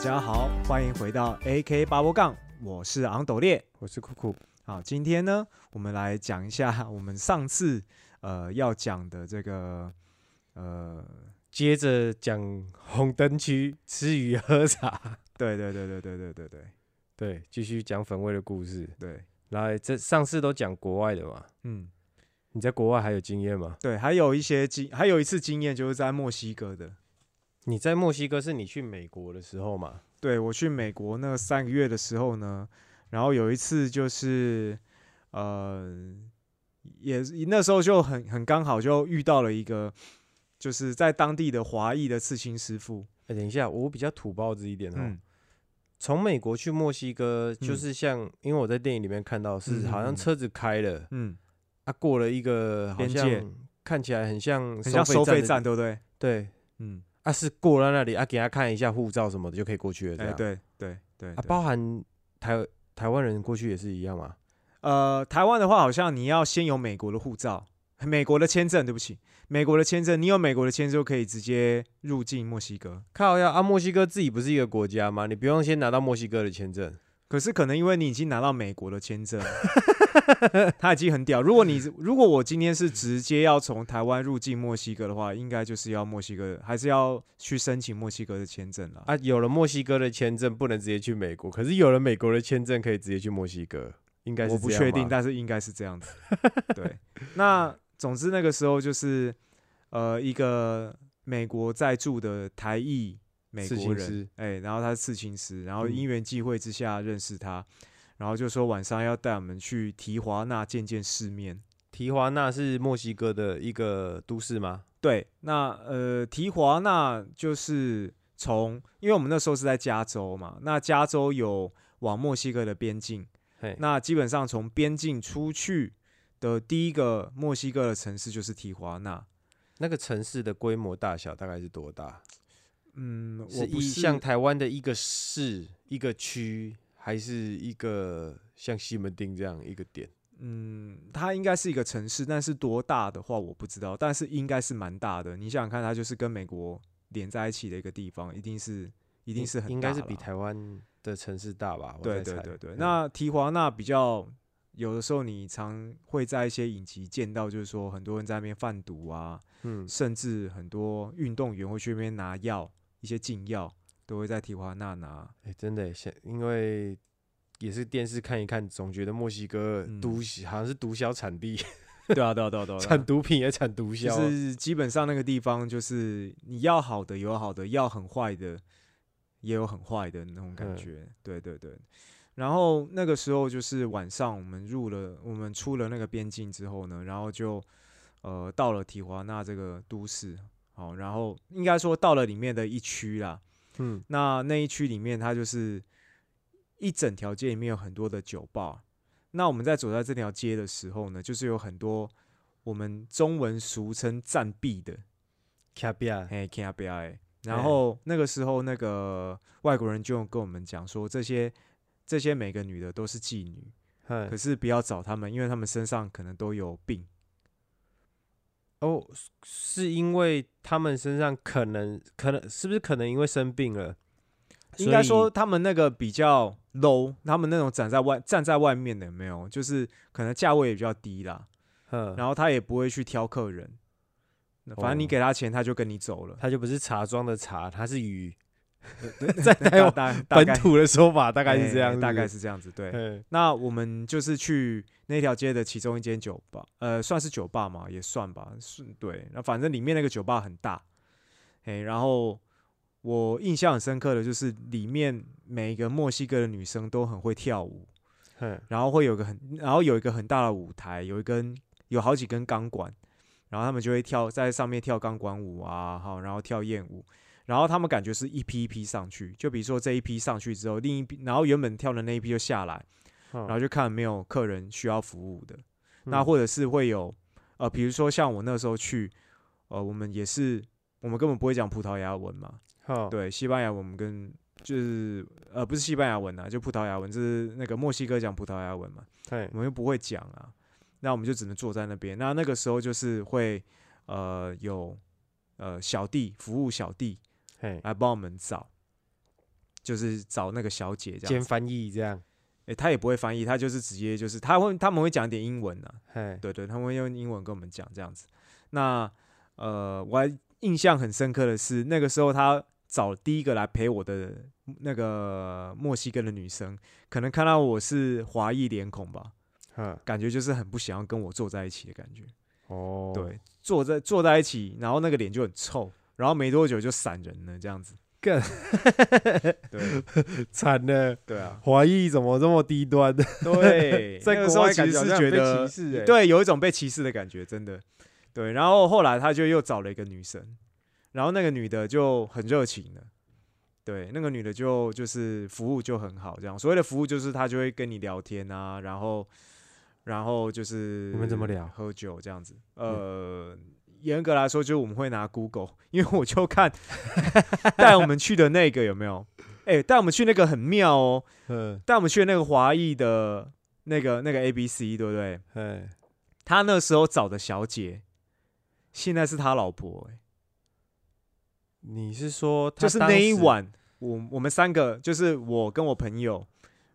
大家好，欢迎回到 AK 八波杠，我是昂斗烈。我是酷酷，好，今天呢，我们来讲一下 我们上次呃要讲的这个呃，接着讲红灯区吃鱼喝茶，对对对对对对对对对，继续讲粉味的故事。对，来，这上次都讲国外的嘛，嗯，你在国外还有经验吗？对，还有一些经，还有一次经验就是在墨西哥的。你在墨西哥是你去美国的时候嘛？对我去美国那三个月的时候呢，然后有一次就是呃，也那时候就很很刚好就遇到了一个就是在当地的华裔的刺青师傅。哎、等一下，我比较土包子一点哦。嗯，从美国去墨西哥，就嗯是像，因为我在电影里面看到是好像车子开了，嗯，啊，过了一个好像看起来很像很像收费站，对不对？对，嗯，啊是过了那里啊，给他看一下护照什么的就可以过去了，这哎，样。对对对啊，包含台台湾人过去也是一样嘛？呃，台湾的话，好像你要先有美国的护照，美国的签证，对不起，美国的签证，你有美国的签证就可以直接入境墨西哥。靠呀啊！墨西哥自己不是一个国家吗？你不用先拿到墨西哥的签证。可是可能因为你已经拿到美国的签证，他已经很屌。如果你如果我今天是直接要从台湾入境墨西哥的话，应该就是要墨西哥，还是要去申请墨西哥的签证了。啊，有了墨西哥的签证不能直接去美国，可是有了美国的签证可以直接去墨西哥，应该是我不确定，但是应该是这样子。对，那总之那个时候就是呃一个美国在住的台裔美刺国人哎、然后他是刺青师，然后嗯因缘际会之下认识他，然后就说晚上要带我们去提华纳见见世面。提华纳是墨西哥的一个都市吗？对，那呃，提华纳就是从，因为我们那时候是在加州嘛，那加州有往墨西哥的边境，那基本上从边境出去的第一个墨西哥的城市就是提华纳。那个城市的规模大小大概是多大？嗯，是我不像台湾的一个市、一个区，还是一个像西门町这样一个点？嗯，它应该是一个城市，但是多大的话我不知道，但是应该是蛮大的。你想想看，它就是跟美国连在一起的一个地方，一定是一定是很大应该是比台湾的城市大吧？对对对对，嗯那提华纳比较有的时候，你常会在一些影集见到，就是说很多人在那边贩毒啊，嗯，甚至很多运动员会去那边拿药，一些禁药都会在提华纳拿。哎、真的现，因为也是电视看一看，总觉得墨西哥嗯毒、好像是毒枭产地，对啊，对啊，对啊，对啊，产毒品也产毒枭就啊。是基本上那个地方就是你要好的有好的，要很坏的也有很坏的那种感嗯觉。对对对。然后那个时候就是晚上，我们入了，我们出了那个边境之后呢，然后就呃到了提华纳这个都市，好，然后应该说到了里面的一区啦。嗯，那那一区里面，它就是一整条街里面有很多的酒吧。那我们在走在这条街的时候呢，就是有很多我们中文俗称暂避的，卡比亚，嘿 k b i 然后那个时候，那个外国人就跟我们讲说，这些这些每个女的都是妓女，可可是不要找她们，因为她们身上可能都有病。哦，是因为他们身上可能可能是不是可能因为生病了？应该说他们那个比较 low，他们那种站在外站在外面的有没有，就是可能价位也比较低啦。嗯，然后他也不会去挑客人，反正你哦给他钱，他就跟你走了。他就不是茶庄的茶，他是鱼。在 台湾大大本土的说法大概是这样，哎大概是是这样子。对，那我们就是去那条街的其中一间酒吧，呃，算是酒吧嘛，也算吧，是对。那反正里面那个酒吧很大，哎，然后我印象很深刻的就是里面每一个墨西哥的女生都很会跳舞，嗯然后会有个很，然后有一个很大的舞台，有一根有好几根钢管，然后他们就会跳在上面跳钢管舞啊，好，然后跳艳舞，然后他们感觉是一批一批上去，就比如说这一批上去之后，另一批，然后原本跳的那一批就下来，然然后就看有没有客人需要服务的，那嗯或者是会有呃，比如说像我那时候去，呃，我们也是我们根本不会讲葡萄牙文嘛，好，对，西班牙文我们跟就是呃不是西班牙文啊，就葡萄牙文，就是那个墨西哥讲葡萄牙文嘛，对我们又不会讲啊，那我们就只能坐在那边。那那个时候就是会呃有呃小弟服务小弟嘿，来帮我们找。就是找那个小姐这样子。兼翻译这样，诶、他也不会翻译，他就是直接就是他会他们会讲点英文啊，嘿，对对，他们会用英文跟我们讲这样子。那呃，我还印象很深刻的是，那个时候他找第一个来陪我的那个墨西哥的女生，可能看到我是华裔脸孔吧，哼，感觉就是很不想要跟我坐在一起的感觉。哦，对，坐在坐在一起，然后那个脸就很臭，然后没多久就闪人了，这样子。更对 惨了，对啊，华裔怎么这么低端？对，在国外其实是觉得对，有一种被歧视的感觉，真的。对，然后后来他就又找了一个女生，然后那个女的就很热情的。对，那个女的就就是服务就很好，这样所谓的服务就是她就会跟你聊天啊，然后然后就是我们怎么聊喝酒这样子。呃，严格来说，就是我们会拿 Google，因为我就看 带我们去的那个有没有？哎、带我们去那个很妙哦，嗯，带我们去的那个华裔的那个那个 A B C，对不对？嘿，他那时候找的小姐，现在是他老婆、欸，你是说就是那一晚，我我们三个，就是我跟我朋友，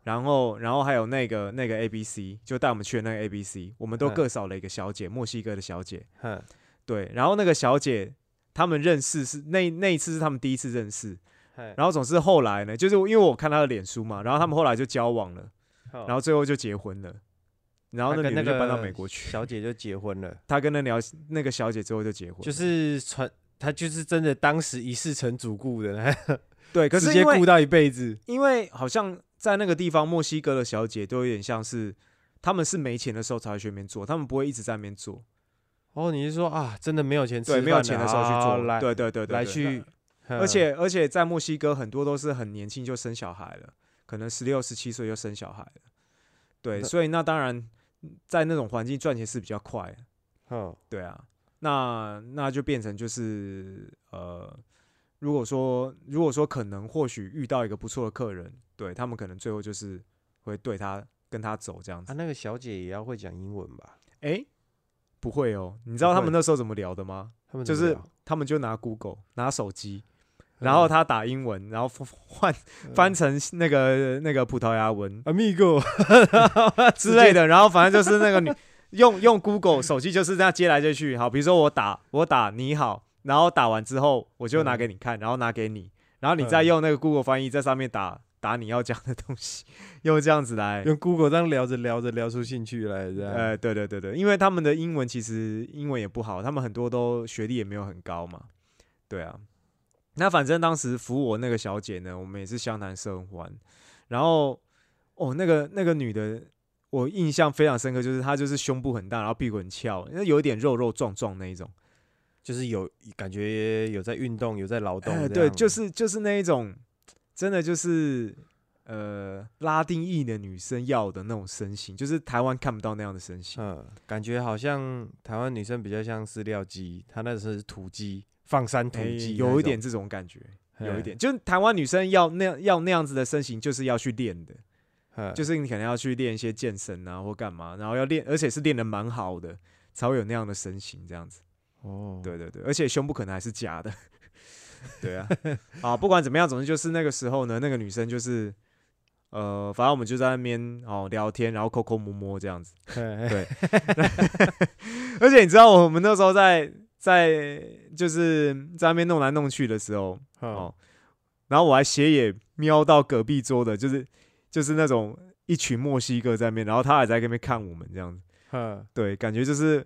然后然后还有那个那个 A B C，就带我们去的那个 A B C，我们都嗯各找了一个小姐，墨西哥的小姐，哼，对，然后那个小姐他们认识是那那一次是他们第一次认识，嘿然后总是后来呢，就是因为我看他的脸书嘛，然后他们后来就交往了，然然后最后就结婚了，然后那个女的就搬到美国去，小姐就结婚了，他跟那聊那个小姐之后就结婚，就是传他就是真的当时一世成主顾的，对，可直是因为接顾到一辈子。因为好像在那个地方，墨西哥的小姐都有点像是他们是没钱的时候才会去那边做，他们不会一直在那边做，哦，你是说啊，真的没有钱吃对，饭没有钱的时候去做，对对对对对来去，而嗯且而且在墨西哥很多都是很年轻就生小孩了，可能十六十七岁就生小孩了，对，所以那当然在那种环境赚钱是比较快的，嗯对啊，那那就变成就是呃，如果说如果说可能或许遇到一个不错的客人，对他们可能最后就是会对他跟他走这样子啊，。那个小姐也要会讲英文吧？诶，不会哦，你知道他们那时候怎么聊的吗？他们就是他们就拿 Google 拿手机，然后嗯他打英文，然后换翻成那个那个葡萄牙文 amigo 之类的，然后反正就是那个女用用 Google 手机就是这样接来接去。好，比如说我打我打你好，然后打完之后我就拿给你看，然后拿给你，然后你再嗯用那个 Google 翻译在上面打打你要讲的东西，用这样子来。用 Google 这样聊着聊着聊出兴趣来，这样。呃，对对对对，因为他们的英文其实英文也不好，他们很多都学历也没有很高嘛。对啊，那反正当时扶我那个小姐呢，我们也是相谈甚欢。然后哦，那个那个女的，我印象非常深刻，就是她就是胸部很大，然后屁股很翘，那有一点肉肉壮壮那一种。就是有感觉有在运动，有在劳动呃，对，就是就是那一种，真的就是呃拉丁裔的女生要的那种身形，就是台湾看不到那样的身形。嗯，感觉好像台湾女生比较像饲料鸡，她那是土鸡，放山土哎鸡、有一点，这种感觉。有一，点，就是台湾女生要那样要那样子的身形，就是要去练的，嘿就是你可能要去练一些健身啊或干嘛，然后要练，而且是练的蛮好的，才会有那样的身形这样子。哦，对对对，而且胸部可能还是假的。对啊，啊，不管怎么样，总之就是那个时候呢，那个女生就是，呃，反正我们就在那边哦聊天，然后抠抠摸摸这样子。对。而且你知道，我们那时候在在就是在那边弄来弄去的时候，哦哦，然后我还斜眼瞄到隔壁桌的，就是就是那种一群墨西哥在那边，然后他还在那边看我们这样子，哼，对，感觉就是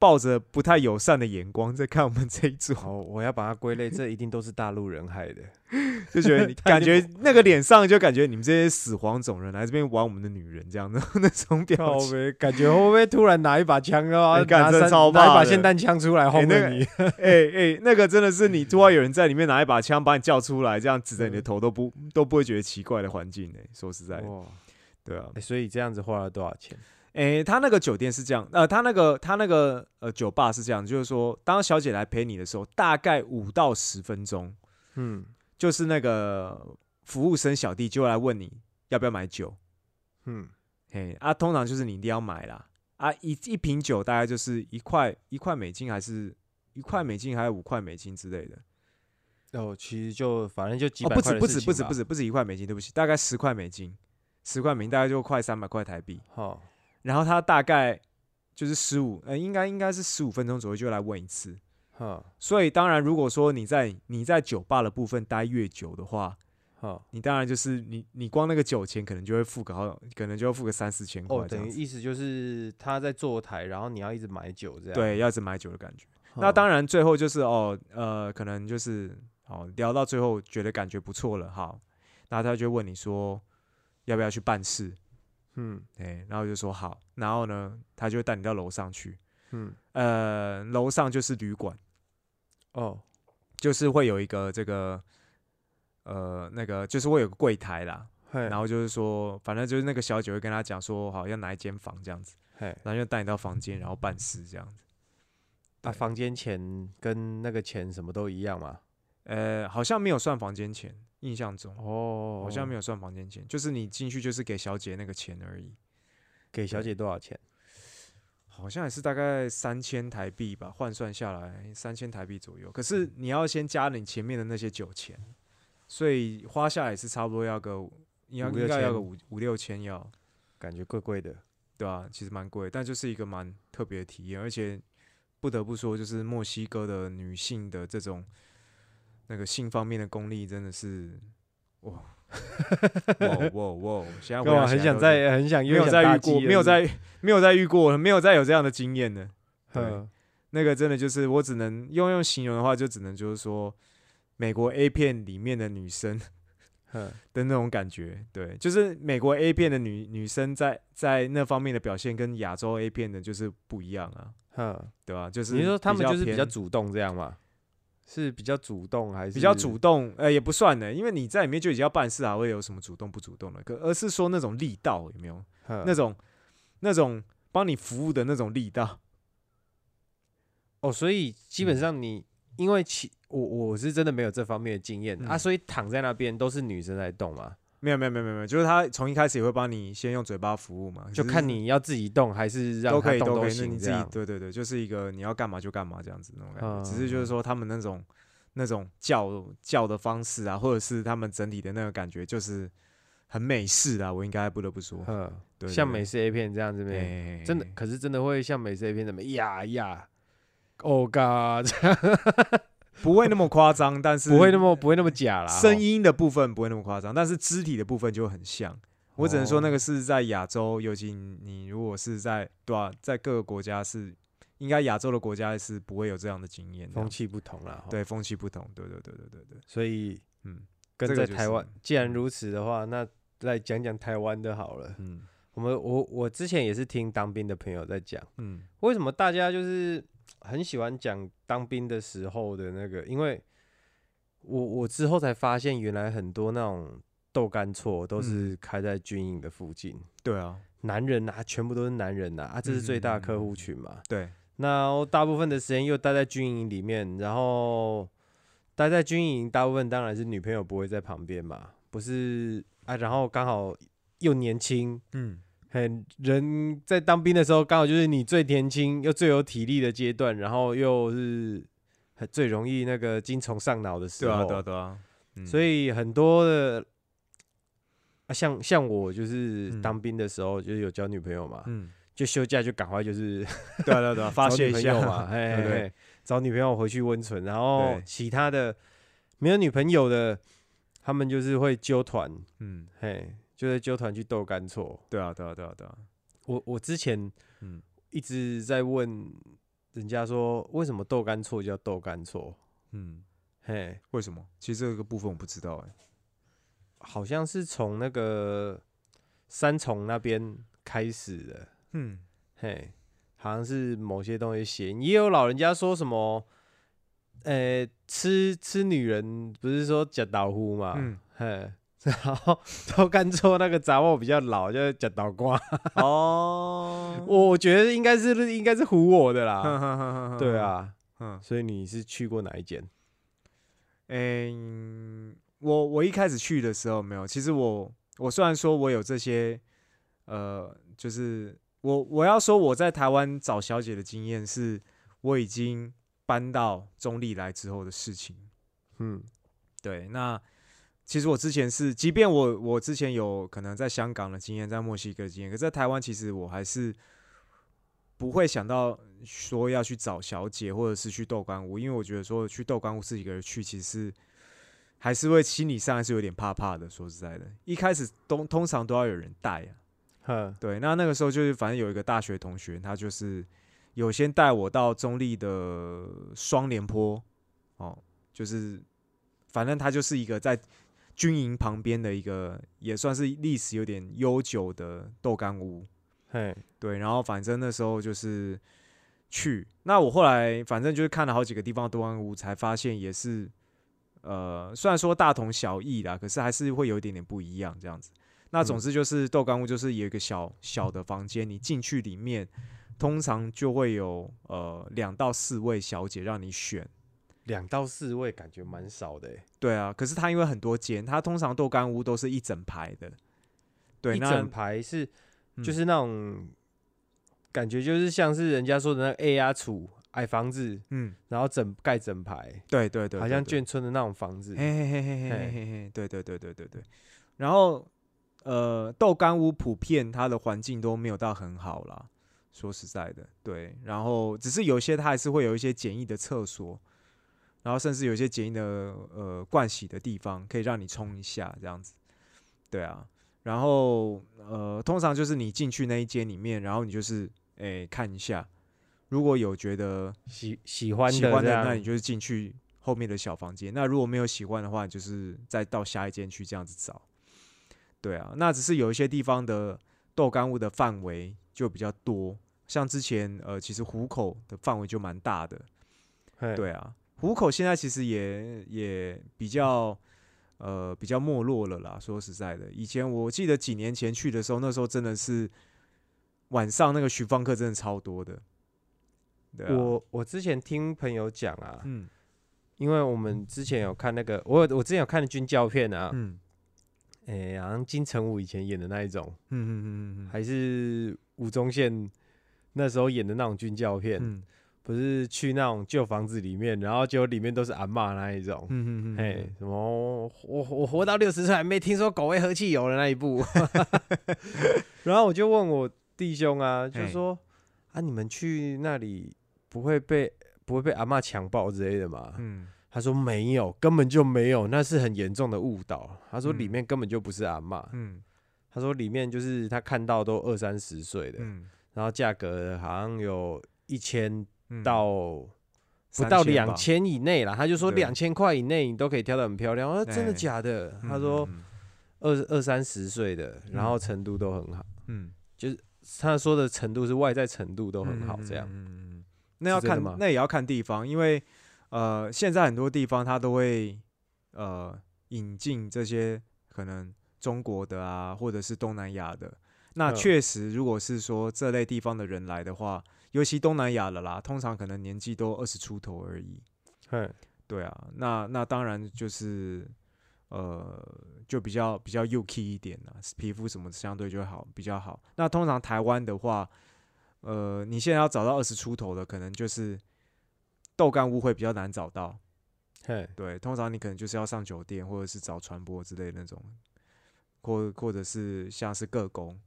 抱着不太友善的眼光在看我们这一桌，好，我要把它归类，这一定都是大陆人害的。就觉得你 感觉那个脸上就感觉你们这些死黄种人来这边玩我们的女人这样的 那种表情。感觉会不会突然拿一把枪啊？拿三拿一把霰弹枪出来轰你？哎哎、那个真的是你突然有人在里面拿一把枪把你叫出来，这样指着你的嗯头都不都不会觉得奇怪的环境呢、说实在的，哇，对啊。哎所以这样子花了多少钱？诶、他那个酒店是这样，呃，他那个他那个呃酒吧是这样，就是说，当小姐来陪你的时候，大概五到十分钟，嗯就是那个服务生小弟就会来问你要不要买酒，嗯，嘿啊，通常就是你一定要买啦，啊，一一瓶酒大概就是一块一块美金，还是一块美金，还是五块美金之类的，哦，其实就反正就几哦，百块的不止不止不止不止不止一块美金，对不起，大概十块美金，十块美金大概就快三百块台币。好，然后他大概就是十五，呃，应该应该是十五分钟左右就来问一次。哈所以当然，如果说你在你在酒吧的部分待越久的话，好。你当然就是你你光那个酒钱可能就会付个好，可能就要付个三四千哦，块哦。等于意思就是他在坐台，然后你要一直买酒这样。对，要一直买酒的感觉。哼，那当然，最后就是哦，呃，可能就是哦，聊到最后觉得感觉不错了，好，那他就问你说要不要去办事，嗯哎，然后就说好，然后呢，他就会带你到楼上去，嗯呃，楼上就是旅馆，哦就是会有一个这个，呃，那个就是会有个柜台啦，嘿，然后就是说，反正就是那个小姐会跟他讲说，好要哪一间房这样子，嘿，然后就带你到房间，然后办事这样子。啊，房间钱跟那个钱什么都一样嘛？呃，好像没有算房间钱，印象中哦，好像没有算房间钱，就是你进去就是给小姐那个钱而已，给小姐多少钱？好像也是大概三千台币吧，换算下来三千台币左右。可是你要先加你前面的那些酒钱，所以花下来是差不多要个应该应该要个五五六千要，感觉贵贵的。对啊，其实蛮贵，但就是一个蛮特别的体验，而且不得不说，就是墨西哥的女性的这种那个性方面的功力真的是哇 哇哇哇！现在我很想再很想没有再遇过，没有再没有再遇过，没有再有这样的经验的。对嗯那个真的就是我只能用用形容的话，就只能就是说，美国 A 片里面的女生 嗯的那种感觉。对，就是美国 A 片的女女生在在那方面的表现跟亚洲 A 片的就是不一样啊，嗯，对吧、就是你是说他们就是比较主动这样吗？是比较主动还是比较主动，呃，也不算呢，因为你在里面就已经要办事啊，会有什么主动不主动的？可而是说那种力道有没有？嗯那种那种帮你服务的那种力道。哦，所以基本嗯上你因为其我我是真的没有这方面的经验啊，嗯所以躺在那边都是女生在动嘛，没有没有没有没有就是他从一开始也会帮你先用嘴巴服务嘛，就看你要自己动还是让都可以都可以，那行你自己。对对对，就是一个你要干嘛就干嘛这样子那种感觉。只是嗯就是说他们那种那种叫叫的方式啊，或者是他们整体的那个感觉，就是很美式啊，我应该不得不说，嗯，对对像美式 A 片这样子没？哎真的，可是真的会像美式 A 片怎么呀呀，Oh God，不会那么夸张，但是不会那么不会那么假啦。声哦音的部分不会那么夸张，但是肢体的部分就很像。我只能说那哦个是在亚洲，尤其你如果是在对啊，在各个国家是应该亚洲的国家是不会有这样的经验的风，气不同啦。哦，对风气不同，对对对对对对，所以嗯跟在台湾，既然如此的话，那来讲讲台湾的好了。嗯我们我我之前也是听当兵的朋友在讲，嗯为什么大家就是很喜欢讲当兵的时候的那个，因为我我之后才发现，原来很多那种豆干错都是开在军营的附近，对啊，男人啊，全部都是男人呐啊，这是最大的客嗯户群嘛。对，那大部分的时间又待在军营里面，然后待在军营，大部分当然是女朋友不会在旁边嘛，不是啊，然后刚好又年轻，嗯很人在当兵的时候，刚好就是你最年轻又最有体力的阶段，然后又是很最容易那个精虫上脑的时候，对啊对啊对啊，嗯。所以很多的。啊，像像我就是嗯。当兵的时候，就是有交女朋友嘛，嗯，就休假就赶快就是对啊对啊对啊，发泄一下 嘛，哎 对找女朋友回去温存，然后其他的没有女朋友的，他们就是会揪团，嗯，嘿，就在纠团去斗干错。对啊对啊对啊对啊，我我之前嗯一直在问人家说，为什么豆干错叫豆干错？嗯，嘿，为什么？其实这个部分我不知道哎，好像是从那个三重那边开始的，嗯嘿，好像是某些东西谐音，也有老人家说什么，呃，吃吃女人不是说假倒呼嘛，嗯，嘿，然后都干错那个杂货比较老，就是假倒瓜，哦，我觉得应该是应该是唬我的啦，哈对，啊，嗯。所以你是去过哪一间？嗯，我我一开始去的时候没有，其实我我虽然说我有这些，呃，就是我我要说我在台湾找小姐的经验是，我已经搬到中立来之后的事情。嗯，对，那其实我之前是，即便我我之前有可能在香港的经验，在墨西哥的经验，可是在台湾其实我还是不会想到说要去找小姐或者是去豆干屋，因为我觉得说去豆干屋自己一个人去，其实还是会心理上还是有点怕怕的。说实在的，一开始通通常都要有人带啊。哼，对，那那个时候就是反正有一个大学同学，他就是有先带我到中立的双连坡，哦，就是反正他就是一个在军营旁边的一个，也算是历史有点悠久的豆干屋。嘿，对，然后反正那时候就是去，那我后来反正就是看了好几个地方的豆干屋，才发现也是，呃，虽然说大同小异啦，可是还是会有一点点不一样这样子。那总之就是豆干屋，就是有一个小小的房间，你进去里面，通常就会有呃两到四位小姐让你选。两到四位，感觉蛮少的。对啊，可是它因为很多间，它通常豆干屋都是一整排的。对，一整排是就是那种感觉，就是像是人家说的那 A R 厝矮房子，嗯，然后整盖整排，对对对，好像眷村的那种房子。嘿嘿嘿嘿嘿嘿，对对对对对对。然后呃，豆干屋普遍它的环境都没有到很好啦，说实在的，对。然后只是有些它还是会有一些简易的厕所。然后甚至有一些简易的呃盥洗的地方，可以让你冲一下这样子。对啊，然后呃，通常就是你进去那一间里面，然后你就是诶、看一下，如果有觉得喜喜欢喜欢的，那你就是进去后面的小房间。那如果没有喜欢的话，你就是再到下一间去这样子找。对啊，那只是有一些地方的豆干物的范围就比较多，像之前呃，其实虎口的范围就蛮大的。嘿对啊，虎口现在其实也也比较呃比较没落了啦。说实在的，以前我记得几年前去的时候，那时候真的是晚上那个徐芳客真的超多的。对啊，我我之前听朋友讲啊，嗯因为我们之前有看那个，我有我之前有看的军教片啊，嗯诶、好像金城武以前演的那一种，嗯嗯嗯嗯还是吴宗宪那时候演的那种军教片，嗯不是去那种旧房子里面，然后结果里面都是阿嬷那一种，嗯嗯嘿，什么我我活到六十岁还没听说狗会喝汽油的那一部，然后我就问我弟兄啊，就说啊，你们去那里不会被不会被阿嬷强暴之类的吗？嗯。他说没有，根本就没有，那是很严重的误导。他说里嗯面根本就不是阿嬷，嗯。他说里面就是他看到都二三十岁的，嗯。然后价格好像有一千嗯到不到两千以内啦，他就说两千块以内你都可以挑得很漂亮。我说真的哎假的？嗯他说嗯二二三十岁的，然嗯后程度都很好。嗯就是他说的程度是外在程度都很好，这样。嗯那要看那也要看地方，因为呃现在很多地方他都会呃引进这些可能中国的啊，或者是东南亚的。那嗯确实，如果是说这类地方的人来的话，尤其东南亚的啦，通常可能年纪都二十出头而已。嘿，对啊，那那当然就是呃，就比较比较 UK 一点啦，皮肤什么相对就会好比较好。那通常台湾的话，呃，你现在要找到二十出头的，可能就是豆干屋会比较难找到。嘿，对，通常你可能就是要上酒店，或者是找传播之类的那种，或或者是像是个工，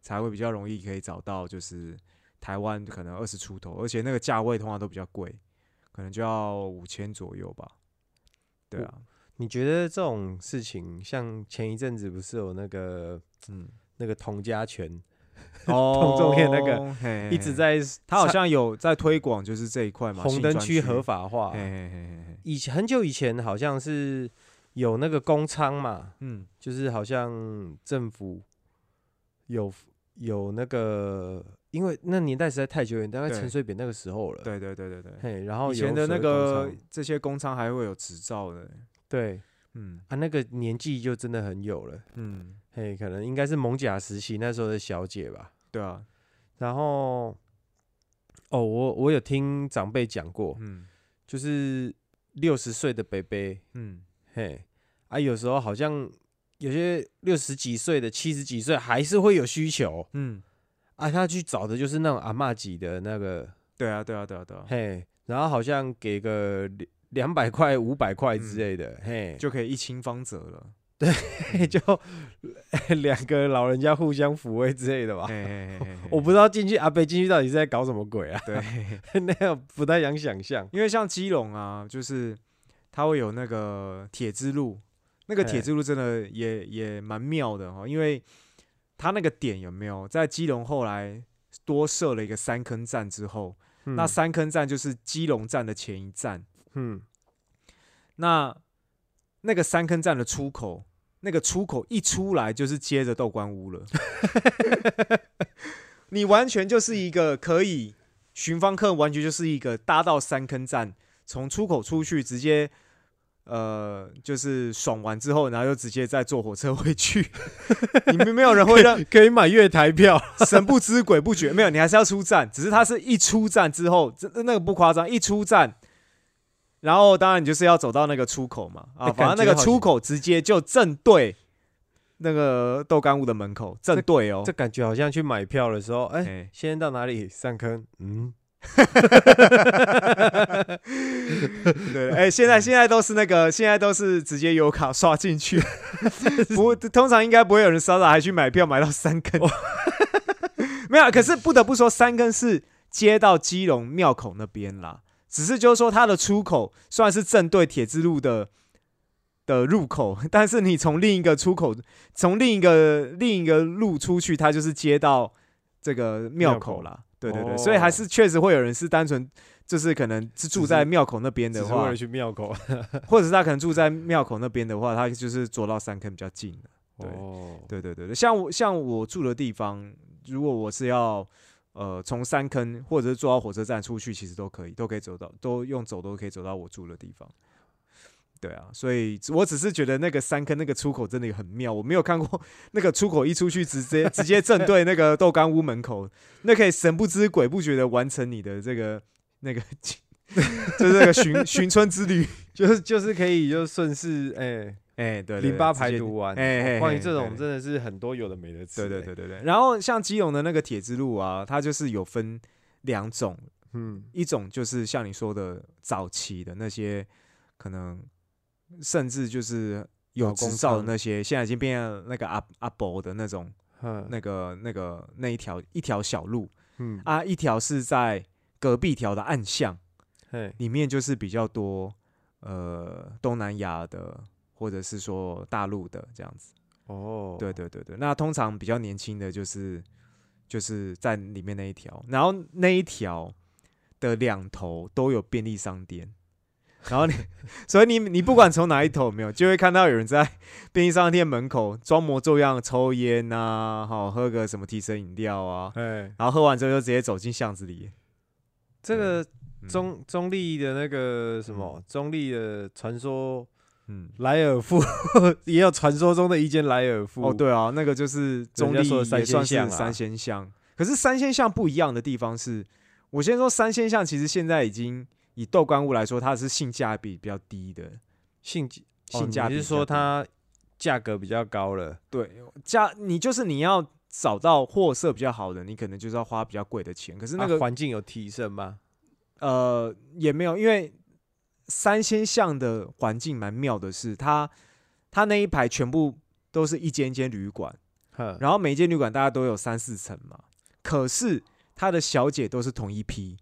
才会比较容易可以找到，就是台湾可能二十出头，而且那个价位通常都比较贵，可能就要五千左右吧。对啊，你觉得这种事情，像前一阵子不是有那个 嗯，那个童家拳哦中片那个一直，在他好像有在推广，就是这一块嘛，红灯区合，法化以前很久以前好像是有那个公仓嘛，嗯就是好像政府有有那个，因为那年代实在太久远，大概对。陈水扁那个时候了。，对对对对对，嘿，然后以前的那个这些工厂还会有执照的，对。嗯。啊，那个年纪就真的很有了。嗯，嘿，可能应该是蒙甲时期那时候的小姐吧。对啊，然后，哦，我我有听长辈讲过，嗯就是六十岁的北北，嗯。嘿，啊，有时候好像有些六十几岁的、七十几岁还是会有需求嗯，啊，他去找的就是那种阿嬷级的那个，对啊对啊对啊对啊，嘿，然后好像给个两两百块、五百块之类的，嘿，就可以一清方泽了。对就两 个老人家互相抚慰之类的吧。我不知道进去阿北进去到底是在搞什么鬼啊？对，那个不太想想象。因为像基隆啊，就是它会有那个铁之路，那个铁之路真的也也蛮妙的哈，因为它那个点有没有在基隆后来多设了一个三坑站之后，那嗯三坑站就是基隆站的前一站，嗯，那那个三坑站的出口，那个出口一出来就是接着豆官屋了，你完全就是一个可以寻方客，完全就是一个搭到三坑站，从出口出去直接。呃，就是爽完之后，然后又直接再坐火车回去，你们没有人会让可以买月台票。神不知鬼不觉，没有，你还是要出站，只是它是一出站之后，这那个不夸张，一出站，然后当然你就是要走到那个出口嘛，啊，欸反正那个出口直接就正对那个豆干屋的门口，正对哦这，感觉好像去买票的时候，哎、哎先到哪里上坑？嗯，对，哎、现在现在都是那个，现在都是直接有卡刷进去，不，通常应该不会有人骚扰还去买票买到三根，没有，可是不得不说，三根是接到基隆庙口那边啦，只是就是说它的出口虽然是正对铁之路的。的入口，但是你从另一个出口，从另一个另一个路出去，它就是接到这个庙庙口口啦。对对对，哦所以还是确实会有人是单纯就是可能是住在庙口那边的话去庙口。或者是他可能住在庙口那边的话，他就是坐到三坑比较近的。对哦，对对对对，像我像我住的地方，如果我是要呃从三坑或者是坐到火车站出去，其实都可以，都可以走到，都用走都可以走到我住的地方。对啊，所以我只是觉得那个三坑那个出口真的很妙，我没有看过那个出口一出去直接直接正对那个豆干屋门口，那可以神不知鬼不觉的完成你的这个那个 就是那个寻寻春之旅。就是就是可以就顺势哎哎、对对淋巴排毒完。哎关于这种真的是很多有的没的吃。对对对对。然后像基隆的那个铁之路啊，它就是有分两种，嗯，一种就是像你说的早期的那些，可能甚至就是有执照的那些，现在已经变成那个阿阿伯的那种，嗯那个那个那一条一条小路嗯，啊，一条是在隔壁条的暗巷嘿，里面，就是比较多呃东南亚的。或者是说大陆的这样子，哦，对对对对，那通常比较年轻的就是就是在里面那一条，然后那一条的两头都有便利商店，然后你所以你你不管从哪一头没有，就会看到有人在便利商店门口装模作样抽烟啊，好喝个什么提神饮料啊，哎，然后喝完之后就直接走进巷子里。这个嗯中中立的那个什么中立的传说嗯莱尔富 也有传说中的一间莱尔富哦对啊，那个就是中立也算是三仙巷，可是三仙巷不一样的地方是，我先说三仙巷其实现在已经以豆干物来说，它是性价比比较低的，性性价比是说它价格比较高了？对价你就是你要找到货色比较好的，你可能就是要花比较贵的钱，可是那啊个、环境有提升吗？呃也没有，因为三仙巷的环境蛮妙的是，它它那一排全部都是一间一间旅馆。然后每一间旅馆大家都有三四层嘛，可是它的小姐都是同一批。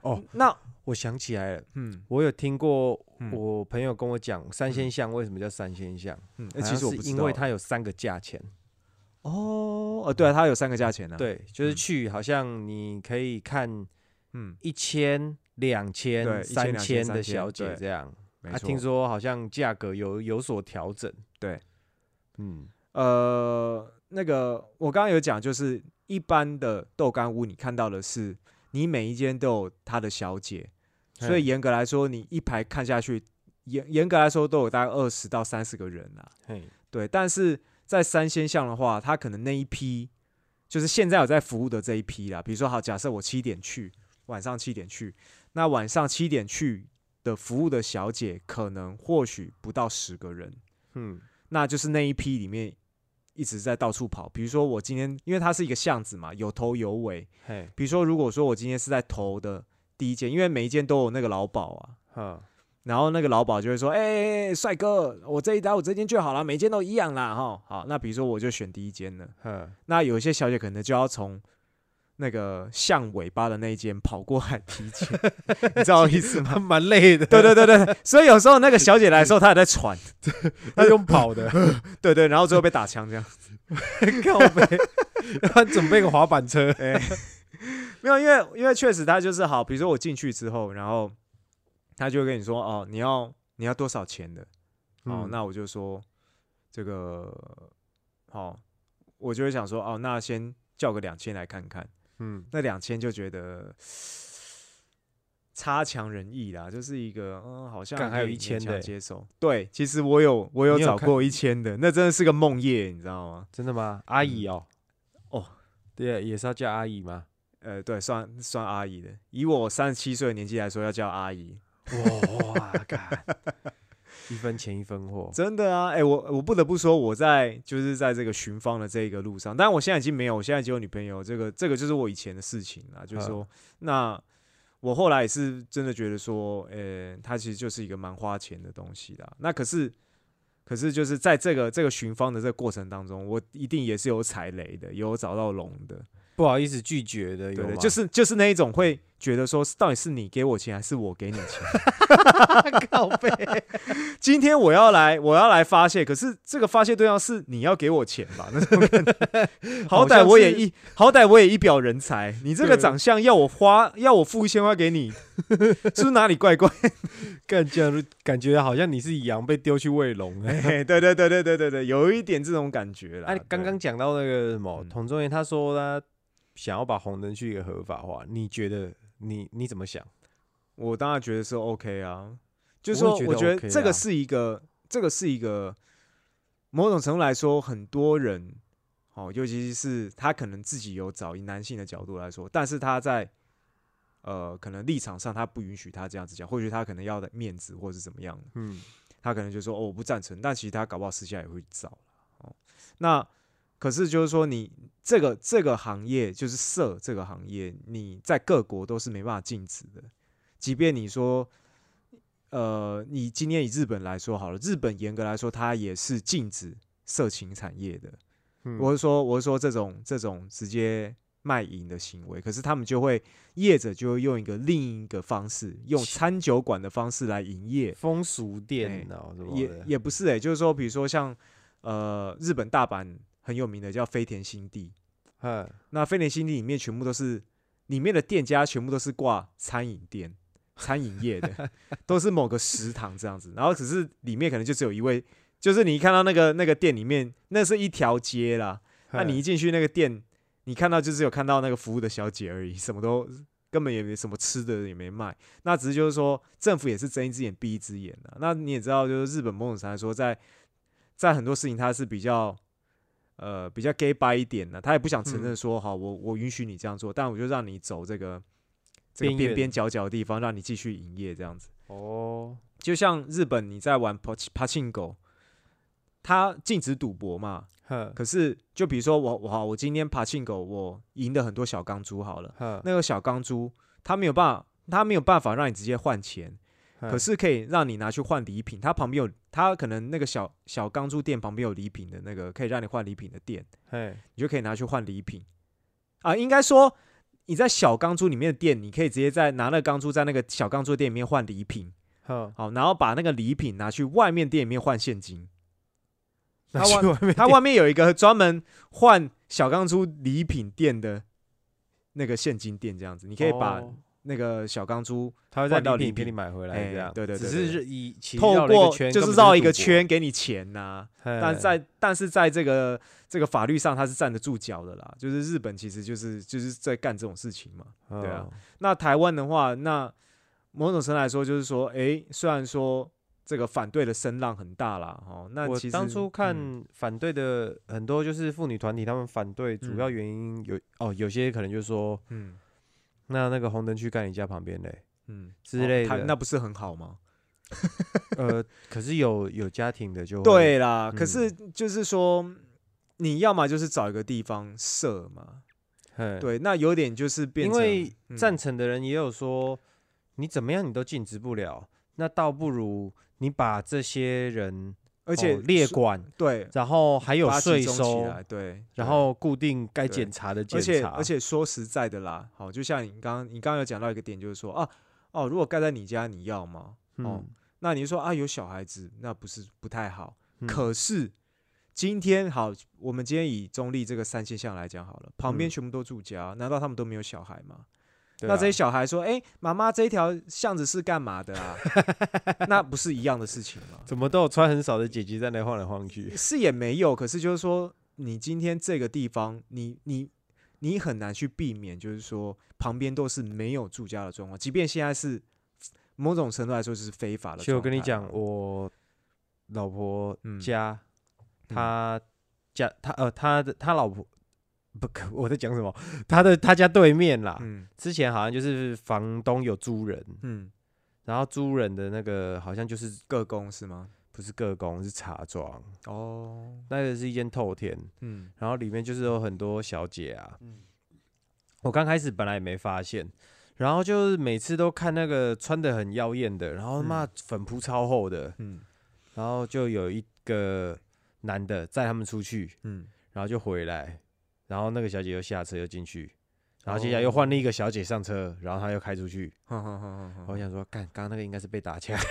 哦，那我想起来了，嗯我有听过嗯我朋友跟我讲三仙巷为什么叫三仙巷，嗯，欸、其实像是因我不知道为它有三个价钱。哦呃，对啊，它有三个价钱呢、啊。，对，就是嗯去好像你可以看嗯，一千、两千、三千的小姐对这样。啊，没错。听说好像价格有有所调整。对，嗯，呃，那个我刚刚有讲，就是一般的豆干屋，你看到的是你每一间都有它的小姐，所以严格来说，你一排看下去，严严格来说都有大概二十到三十个人啊。嘿，对，但是在三仙巷的话，他可能那一批就是现在有在服务的这一批啦。比如说，好，假设我七点去，晚上七点去，那晚上七点去的服务的小姐，可能或许不到十个人，嗯，那就是那一批里面一直在到处跑。比如说我今天，因为它是一个巷子嘛，有头有尾。嘿，比如说，如果说我今天是在头的第一间，因为每一间都有那个老鸨啊，嗯，然后那个老鸨就会说：“哎、帅哥，我这一单我这间就好了，每间都一样啦，哈。”好，那比如说我就选第一间了。嗯，那有一些小姐可能就要从那个象尾巴的那一间跑过来提钱，你知道我意思吗？蛮累的，对对对对，所以有时候那个小姐来的时候，她也在喘，她用跑的，对对，然后最后被打枪这样。靠背，他准备个滑板车，哎、没有，因为因为确实他就是好，比如说我进去之后，然后他就会跟你说哦，你要你要多少钱的？哦，嗯那我就说这个好、我就会想说哦，那先叫个两千来看看。嗯，那两千就觉得差强人意啦，就是一个嗯，好像干还有可以1000勉的欸接受。对，其实我有我有你有看找过一千的，那真的是个梦夜，你知道吗？真的吗？阿姨哦，哦，对，也是要叫阿姨吗？呃，对，算算阿姨的。以我三十七岁的年纪来说，要叫阿姨，哇，干，一分钱一分货，真的啊！哎、我我不得不说，我在就是在这个寻芳的这个路上，但我现在已经没有，我现在已经有女朋友，这个这个就是我以前的事情啦。就是说，那我后来也是真的觉得说，呃、它其实就是一个蛮花钱的东西啦。那可是。可是就是在这个这个寻芳的这个过程当中，我一定也是有踩雷的，有找到龙的，不好意思拒绝的，有对对，吗就是就是那一种会觉得说，到底是你给我钱还是我给你钱？靠背，今天我要来，我要来发泄，可是这个发泄对象是你要给我钱吧？那种感觉好好歹我也一，好歹我也一表人才。你这个长相要我花，要我付一千块给你，是不是哪里怪怪？干这样感觉好像你是羊被丢去喂龙。哎对对对对对对对，有一点这种感觉啦。哎，刚刚讲到那个什么嗯童仲彦，他说他想要把红灯区给合法化，你觉得你你怎么想？我当然觉得是 OK 啊，就是说，我觉得这个啊是一个，这个是一个某种程度来说，很多人哦，尤其是他可能自己有找以男性的角度来说，但是他在呃可能立场上他不允许他这样子讲，或许他可能要的面子或是怎么样，嗯，他可能就说哦我不赞成，但其实他搞不好私下也会找啦哦。那可是就是说你这个这个行业就是色这个行业，你在各国都是没办法禁止的，即便你说。呃，你今天以日本来说好了，日本严格来说，它也是禁止色情产业的。嗯我是说，我是说这种这种直接卖淫的行为，可是他们就会业者就会用一个另一个方式，用餐酒馆的方式来营业，风俗店哦，也，也不是诶、就是说，比如说像呃日本大阪很有名的叫飞田新地，嗯，那飞田新地里面全部都是里面的店家全部都是挂餐饮店、餐饮业的，都是某个食堂这样子。然后只是里面可能就只有一位，就是你看到那个那个店里面，那是一条街啦。那你一进去那个店，你看到就只有看到那个服务的小姐而已，什么都根本也没什么吃的也没卖。那只是就是说政府也是睁一只眼闭一只眼的、那你也知道，就是日本某种程度来说，在在很多事情它是比较。呃，比较 gay 掰一点的，他也不想承认嗯说，好，我我允许你这样做，但我就让你走这个这个边边边角角的地方，让你继续营业这样子。哦，就像日本你在玩帕庆狗，他禁止赌博嘛，可是就比如说我我好，我今天爬庆狗，我赢了很多小钢珠好了，那个小钢珠他没有办法，他没有办法让你直接换钱，可是可以让你拿去换礼品。它旁边有，它可能那个小小钢珠店旁边有礼品的那个可以让你换礼品的店，嘿，你就可以拿去换礼品啊。应该说你在小钢珠里面的店，你可以直接在拿那个钢珠在那个小钢珠店里面换礼品，哼，好，然后把那个礼品拿去外面店里面换现金。那他外面它外面有一个专门换小钢珠礼品店的那个现金店，这样子，你可以把哦那个小钢珠他会在换到礼品给你买回来，哎这样，对对对只是以其透过，就是绕一个，圈给你钱呐、嘿但在但是在这个这个法律上，他是站得住脚的啦。就是日本其实就是就是在干这种事情嘛。对啊哦，那台湾的话，那某种程度来说，就是说，哎，虽然说这个反对的声浪很大啦，哦，那我其实当初看嗯反对的很多就是妇女团体，他们反对主要嗯原因有哦，有些可能就是说，嗯那那个红灯区盖你家旁边嘞，嗯之类的那不是很好吗？呃，可是有有家庭的就会，对啦，可嗯是就是说，你要么就是找一个地方设嘛，嘿，对，那有点就是变成，因为嗯赞成的人也有说，你怎么样你都禁止不了，那倒不如你把这些人，而且哦列是管，对，然后还有税收，来，对，然后固定该检查的检查而且查，而且说实在的啦，好，就像你刚刚你刚刚有讲到一个点，就是说啊，哦，如果盖在你家，你要吗？哦嗯，那你就说啊，有小孩子，那不是不太好。嗯可是今天好，我们今天以中立这个三现象来讲好了，旁边嗯全部都住家，难道他们都没有小孩吗？那这些小孩说，哎、妈妈这一条巷子是干嘛的啊？那不是一样的事情吗？怎么都有穿很少的姐姐在那晃来晃去，是也没有，可是就是说，你今天这个地方，你你你很难去避免，就是说旁边都是没有住家的状况，即便现在是某种程度来说是非法的。其实我跟你讲，，我老婆嗯家，嗯他家她呃她的她老婆不可我在讲什么？他的他家对面啦，嗯之前好像就是房东有租人，嗯，然后租人的那个好像就是个工是吗？不是个工是茶庄，哦，那个是一间透天，嗯然后里面就是有很多小姐啊。嗯我刚开始本来也没发现，然后就是每次都看那个穿的很妖艳的，然后妈嗯粉扑超厚的，嗯然后就有一个男的载他们出去，嗯，然后就回来，然后那个小姐又下车又进去，然后接下来又换另一个小姐上车，然后她又开出去。我想说，干，刚刚那个应该是被打枪。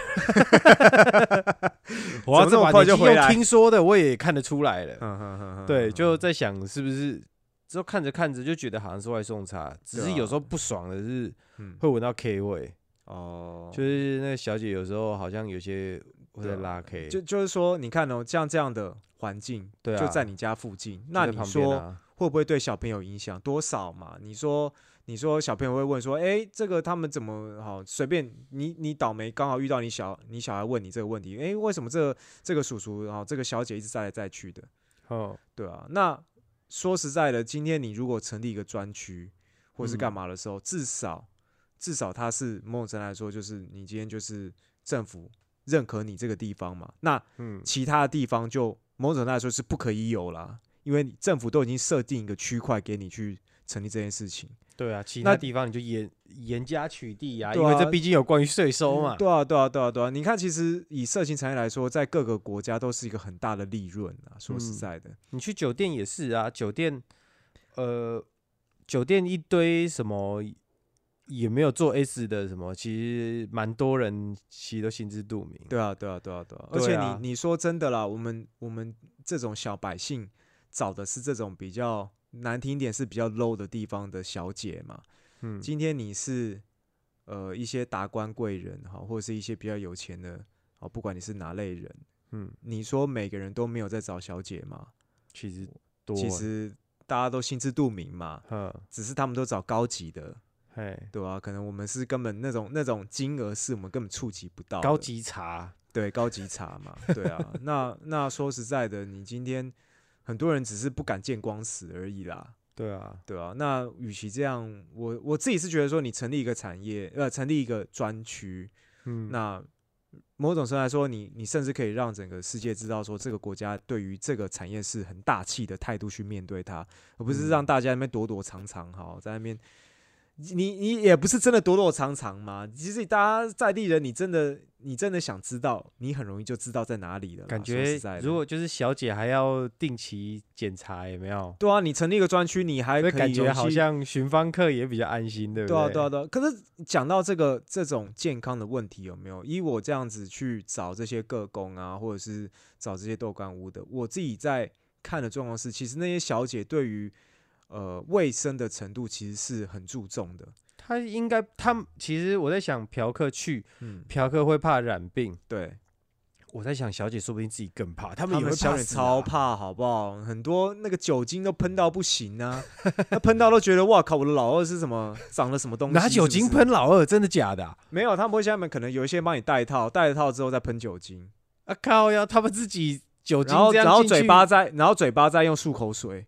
怎我要这么快就回来听说的，我也看得出来了。对，就在想是不是之后看着看着就觉得好像是外送茶，只是有时候不爽的是嗯会闻到 K 味，哦，就是那个小姐有时候好像有些会拉 K，就就是说，你看哦，像这样的环境，对啊就在你家附近，那你说会不会对小朋友影响？多少嘛？你说，你说小朋友会问说，哎、这个他们怎么好？随便你，你倒霉刚好遇到你小你小孩问你这个问题，哎、为什么这个这个叔叔然后这个小姐一直在来在去的？哦，对啊，那说实在的，今天你如果成立一个专区或是干嗯嘛的时候，至少至少他是某种程度来说，就是你今天就是政府认可你这个地方嘛，那嗯，其他的地方就某种程度来说是不可以有啦，因为你政府都已经设定一个区块给你去成立这件事情。对啊，其那他地方你就严严加取缔啊，因为这毕竟有关于税收嘛。对啊，对啊，对啊，对啊。你看，其实以色情产业来说，在各个国家都是一个很大的利润啊。说实嗯在的，你去酒店也是啊，酒店，呃，酒店一堆什么也没有做 S 的什么，其实蛮多人其实都心知肚明。对啊，对啊，对啊，对啊。而且你你说真的啦，我们我们这种小百姓找的是这种比较难听一点是比较 low 的地方的小姐嘛。嗯，今天你是呃一些达官贵人哈，或者是一些比较有钱的，哦，不管你是哪类人，嗯，你说每个人都没有在找小姐吗？其实多，其，实大家都心知肚明嘛，嗯，只是他们都找高级的，嘿，对吧、可能我们是根本那种那种金额是我们根本触及不到高级茶，对高级茶嘛，对啊。那那说实在的，你今天很多人只是不敢见光死而已啦。对啊，对啊，那与其这样，我我自己是觉得说，你成立一个产业，呃，成立一个专区，嗯，那某种程度来说，你你甚至可以让整个世界知道说，这个国家对于这个产业是很大气的态度去面对它，而不是嗯让大家在那边躲躲藏藏，好，在那边。你你也不是真的躲躲藏藏嘛，其实大家在地人，你真的你真的想知道，你很容易就知道在哪里了感觉如果就是小姐还要定期检查，有没有？对啊，你成立一个专区，你还可以感觉好像寻芳客也比较安心，对不对对啊，对对啊，对啊。可是讲到这个这种健康的问题，有没有？以我这样子去找这些个工啊，或者是找这些豆干屋的，我自己在看的状况是，其实那些小姐对于呃卫生的程度其实是很注重的。他应该，他们其实我在想，嫖客去，嗯，嫖客会怕染病。对，我在想，小姐说不定自己更怕，他他们也会小姐怕啊超怕，好不好？很多那个酒精都喷到不行啊，那喷到都觉得哇靠，我的老二是什么长了什么东西？拿酒精喷老二，真的假的啊？没有，他们会下面可能有一些帮你戴套，戴了套之后再喷酒精。啊靠呀，他们自己酒精然后然后嘴巴再然后嘴巴再用漱口水，哦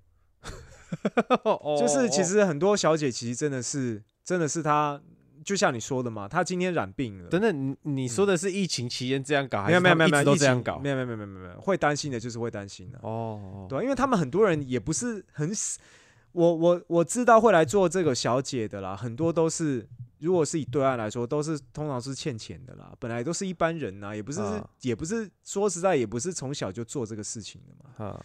就是其哦实很多小姐其实真的是真的是她，就像你说的嘛，她今天染病了，等等，你你说的是疫情期间这样搞，还是没有没有没有他们一直都这样搞？没有没有没有没有没有会担心的就是会担心的、哦，对啊、因为他们很多人也不是很。我我我知道会来做这个小姐的啦，很多都是，如果是以对岸来说，都是通常是欠钱的啦，本来都是一般人呐，也不是、啊也不是说实在也不是从小就做这个事情的嘛。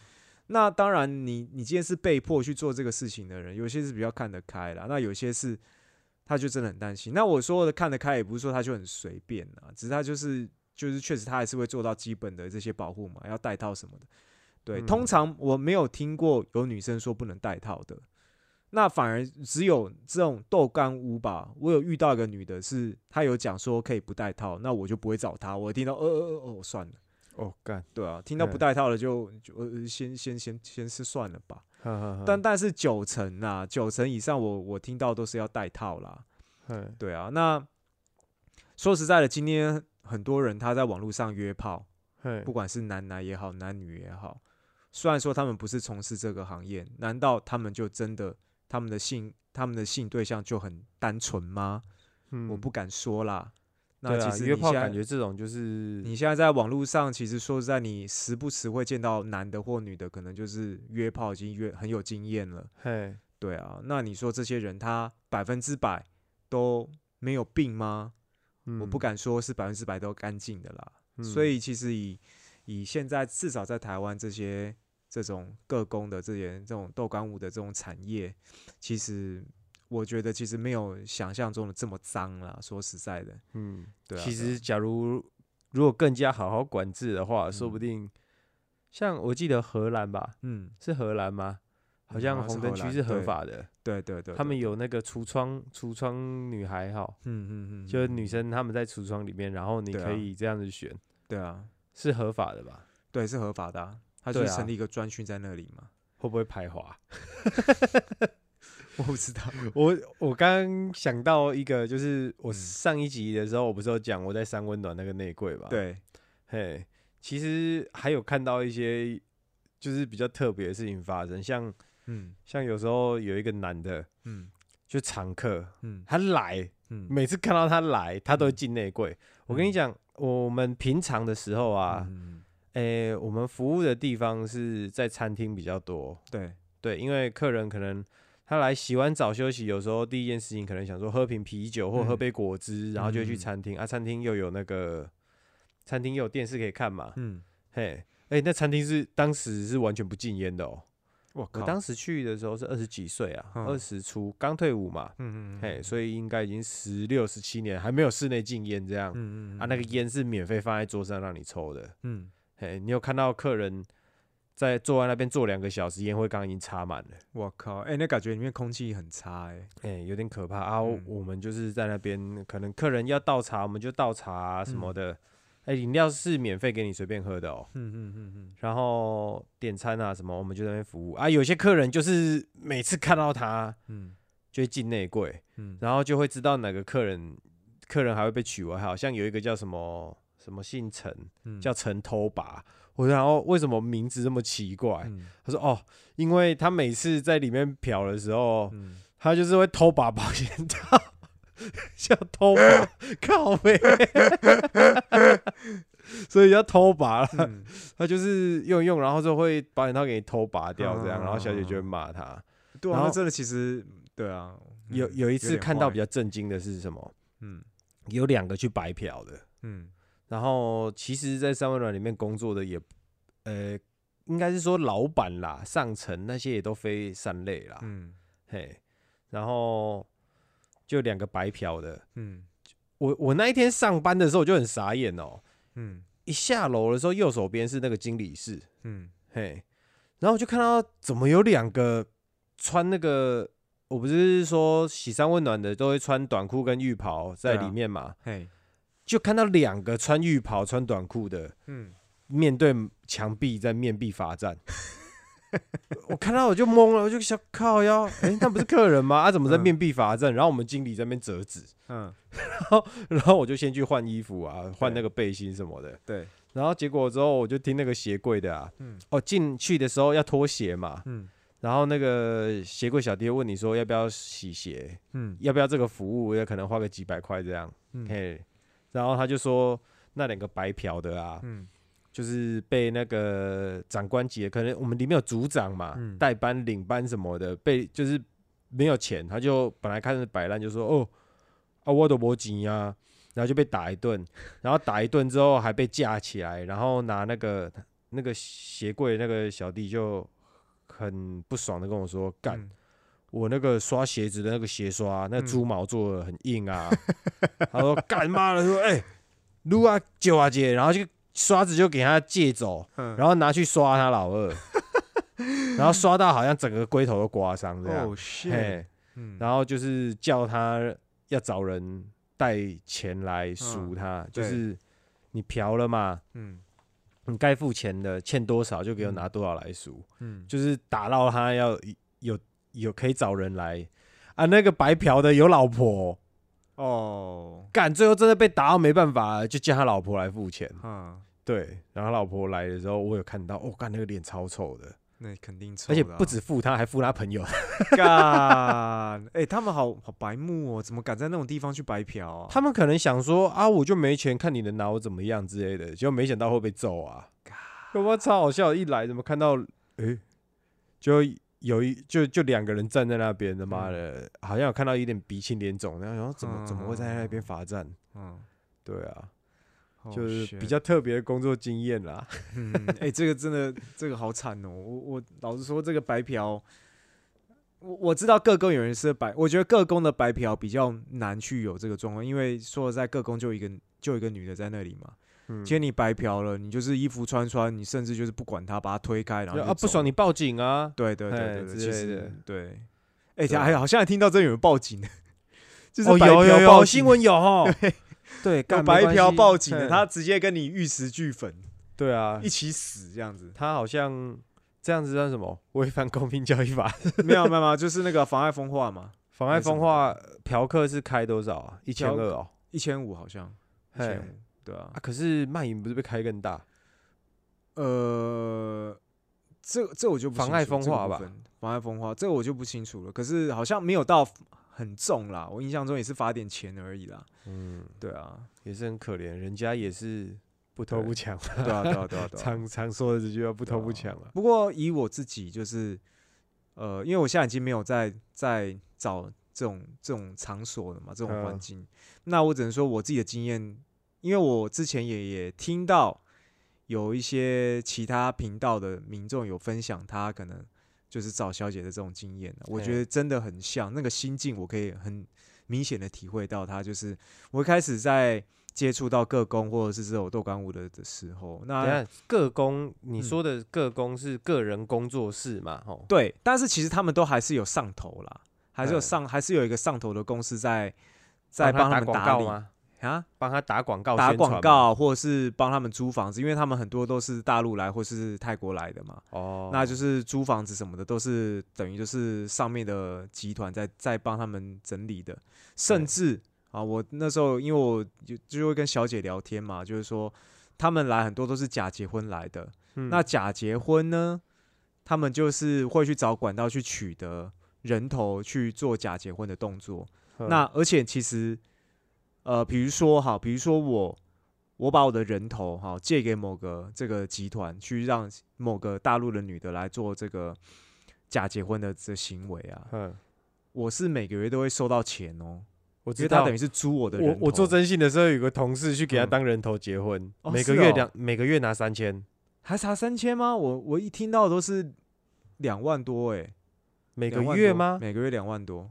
啊，那当然你，你今天是被迫去做这个事情的人，有些是比较看得开啦，那有些是他就真的很担心。那我说的看得开，也不是说他就很随便啊，只是他就是就是确实他还是会做到基本的这些保护嘛，要戴套什么的。对，嗯通常我没有听过有女生说不能戴套的，那反而只有这种豆干屋吧。我有遇到一个女的是，她有讲说可以不戴套，那我就不会找她。我听到呃呃呃哦算了，哦干，对啊，听到不嗯戴套的就就呃先先先先是算了吧。但但是九成啊，九成以上我我听到都是要带套啦。嘿对啊，那说实在的，今天很多人他在网络上约炮，不管是男男也好，男女也好，虽然说他们不是从事这个行业，难道他们就真的他们的性他们的性对象就很单纯吗？嗯我不敢说啦。那其实约炮你现在感觉这种就是你现在在网络上，其实说实在，你时不时会见到男的或女的，可能就是约炮已经约很有经验了。嘿对啊，那你说这些人他百分之百都没有病吗？我不嗯敢说是百分之百都干净的啦。嗯所以其实以以现在至少在台湾这些这种各工的这些这种豆干舞的这种产业，其实我觉得其实没有想象中的这么脏啦。说实在的，嗯，对啊，其实假如如果更加好好管制的话，说不嗯定像我记得荷兰吧，嗯，是荷兰吗？好嗯像红灯区是合法的，对对对，他们，有那个橱窗橱窗女孩哈，嗯嗯嗯，就是嗯女生她们在橱窗里面，然后你可以这样子选，对啊，是合法的吧？对是合法的、啊，他就成立一个专区在那里嘛。会不会排华？我不知道，我我刚刚想到一个，就是我嗯。上一集的时候，我不是有讲我在三温暖那个内柜吧？，对，嘿，其实还有看到一些就是比较特别的事情发生，像嗯。像有时候有一个男的，嗯。就常客，嗯。他来，嗯。每次看到他来，他都会进内柜。我跟你嗯讲，我们平常的时候啊，嗯，诶、我们服务的地方是在餐厅比较多，对，对，因为客人可能他来洗完澡休息，有时候第一件事情可能想说喝瓶啤酒或喝嗯。杯果汁，然后就去嗯。餐厅、啊，餐厅又有那个餐厅又有电视可以看嘛，嗯，嘿，哎、那餐厅是当时是完全不禁烟的哦。我靠，我当时去的时候是二十几岁啊，嗯。二十出刚退伍嘛，嗯嗯嘿，所以应该已经十六、十七年还没有室内禁烟这样。嗯嗯啊，那个烟是免费放在桌上让你抽的。嗯。嘿，你有看到客人在坐在那边坐两个小时，烟灰缸已经插满了，我靠，哎、那感觉里面空气很差哎、哎、有点可怕啊。嗯我们就是在那边，可能客人要倒茶，我们就倒茶啊什么嗯的。哎、饮料是免费给你随便喝的哦。嗯嗯嗯嗯，然后点餐啊什么，我们就在那边服务啊。有些客人就是每次看到他嗯就会进内柜，嗯，然后就会知道哪个客人，客人还会被取外号，像有一个叫什么什么姓陈，嗯叫陈偷拔。我然后为什么名字这么奇怪？嗯他说哦，因为他每次在里面漂的时候，嗯，他就是会偷拔保险套，叫偷拔，靠背，所以要偷拔了。嗯他就是用一用，然后就会保险套给你偷拔掉，这样，然后小姐就会嗯骂他。对啊，然后那真的其实对啊，嗯有有一次看到比较震惊的是什么？嗯有两个去白嫖的，嗯然后其实，在三温暖里面工作的也，呃，应该是说老板啦、上层那些也都非三类啦，嗯嘿，然后就两个白嫖的。嗯。我我那一天上班的时候我就很傻眼哦，嗯。一下楼的时候右手边是那个经理室，嗯嘿，然后我就看到怎么有两个穿那个，我不是说洗三温暖的都会穿短裤跟浴袍在里面嘛，嘿就看到两个穿浴袍穿短裤的嗯。面对墙壁在面壁罚站。我看到我就懵了，我就想靠腰，哎、那不是客人吗？啊，怎么在嗯。面壁罚站？然后我们经理在那边折纸，嗯。然后然后我就先去换衣服啊，换那个背心什么的。对。然后结果之后我就听那个鞋柜的啊，嗯。哦，进去的时候要脱鞋嘛，嗯。然后那个鞋柜小弟问你说要不要洗鞋，嗯。要不要这个服务，也可能花个几百块这样，嗯。嘿，然后他就说那两个白嫖的啊，嗯。就是被那个长官级的，可能我们里面有组长嘛，嗯。带班、领班什么的，被就是没有钱，他就本来开始摆烂，就说哦啊我都没钱啊，然后就被打一顿，然后打一顿之后还被架起来，然后拿那个那个鞋柜那个小弟就很不爽的跟我说干。嗯我那个刷鞋子的那个鞋刷，那嗯猪毛做的很硬啊。他说干妈的说，哎、撸啊九啊姐，然后就刷子就给他借走，嗯然后拿去刷他老二，然后刷到好像整个龟头都刮伤这样。嘿，嗯然后就是叫他要找人带钱来赎他，就是你嫖了嘛，嗯你该付钱的，欠多少就给我嗯拿多少来赎。嗯，就是打到他要有有可以找人来啊，那个白嫖的有老婆，哦，干最后真的被打到没办法，就叫他老婆来付钱。嗯，对，然后他老婆来的时候，我有看到，哦，干那个脸超丑的，那肯定臭而且不止付他，还付他朋友。干，哎，他们好好白目哦，怎么敢在那种地方去白嫖？他们可能想说啊，我就没钱，看你能拿我怎么样之类的，结果没想到会被揍啊。我超好笑，一来怎么看到，诶、就有一就就两个人站在那边，他妈的，好像有看到一点鼻青脸肿，然后然后怎么怎么会在那边罚站？嗯，对啊，哦就是比较特别的工作经验啦。嗯，哎、这个真的，这个好惨哦！我我老实说，这个白嫖，我我知道各工有人是白，我觉得各工的白嫖比较难去有这个状况，因为说实在，各工就一个就一个女的在那里嘛。嗯今天你白嫖了，你就是衣服穿穿，你甚至就是不管他，把他推开，然后就啊不爽你报警啊！对对对哎对对，之其实对。哎、还好像还听到这有人报警的，就是有有有新闻有哦，对，白嫖报警的，他直接跟你玉石俱焚，对啊一，起死这样子。他好像这样子算什么？违反公平交易法，没有没有没有，就是那个妨碍风化嘛，妨碍风化，嫖客是开多少啊？一千二哦。一千五好像，一千五，对啊啊，，可是卖淫不是被开更大？呃，这这我就不妨碍风化吧妨碍风化，这个我就不清楚了。可是好像没有到很重啦，我印象中也是罚点钱而已啦。嗯，对啊，也是很可怜，人家也是不偷不抢，对啊，对啊，对啊，对啊。常常说的这句话，不偷不抢啊。不过以我自己就是，呃，因为我现在已经没有在在找这种这种场所了嘛，这种环嗯境，那我只能说我自己的经验，因为我之前也也听到有一些其他频道的民众有分享他可能就是找小姐的这种经验啊我觉得真的很像那个心境，我可以很明显的体会到他就是我一开始在接触到各工或者是这种豆干舞的的时候，那各工，你嗯说的各工是个人工作室嘛？吼，对，但是其实他们都还是有上头啦，还是有嗯上，还是有一个上头的公司在在帮他们帮他广告理吗？啊，帮他打广告、打广告或者是帮他们租房子，因为他们很多都是大陆来或是泰国来的嘛，哦，那就是租房子什么的都是等于就是上面的集团在在帮他们整理的，甚至啊，我那时候因为我就就会跟小姐聊天嘛，就是说他们来很多都是假结婚来的，嗯。那假结婚呢，他们就是会去找管道去取得人头去做假结婚的动作。嗯。那而且其实，呃，比如说哈，比如说我我把我的人头哈借给某个这个集团，去让某个大陆的女的来做这个假结婚的这行为啊，嗯，我是每个月都会收到钱哦，我知道他等于。是租我的人。我我做征信的时候，有个同事去给他嗯当人头结婚，哦每个月两每个月拿三千，还差三千吗？我我一听到都是两万多哎、每个月吗？每个月两万多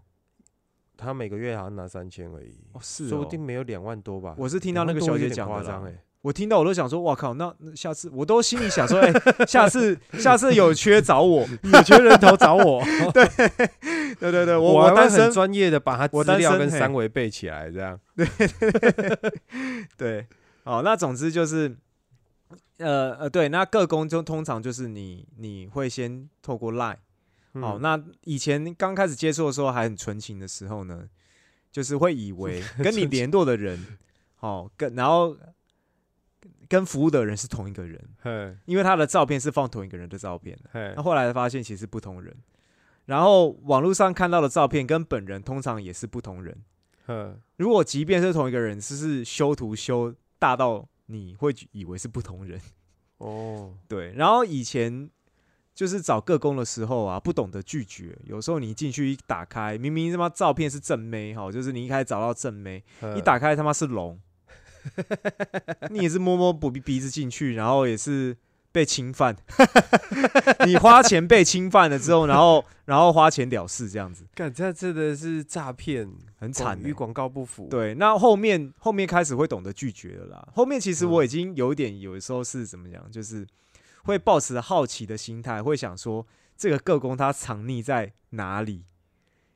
他每个月好像拿三千而已，哦，是说哦不定没有两万多吧。我是听到那个小姐讲的啦。夸张哎，我听到我都想说，哇靠，那那下次我都心里想说，哎、下次下次有缺找我，有缺人头找我，对对对，我我还会很我单身，专业的把他我资料跟嘿三维背起来，这样。对，好，那总之就是，呃呃，对，那各工就通常就是你你会先透过 Line，哦，嗯。那以前刚开始接触的时候还很纯情的时候呢，就是会以为 跟你联络的人，哦，跟然后跟服务的人是同一个人，嘿因为他的照片是放同一个人的照片那后来发现其实不同人，然后网络上看到的照片跟本人通常也是不同人。嘿如果即便是同一个人，只是修图修大到你会以为是不同人，哦，对，然后以前就是找各工的时候啊，不懂得拒绝，有时候你一进去一打开，明明他妈照片是正妹哈，就是你一开始找到正妹，嗯一打开他妈是龙，你也是摸摸鼻鼻子进去，然后也是被侵犯，你花钱被侵犯了之后，然后然后花钱了事这样子，干，这真的是诈骗，很惨欸、与广告不符。，对，那后面后面开始会懂得拒绝了啦。后面其实嗯。我已经有一点，有的时候是怎么讲，就是会抱持好奇的心态，会想说这个个工他藏匿在哪里，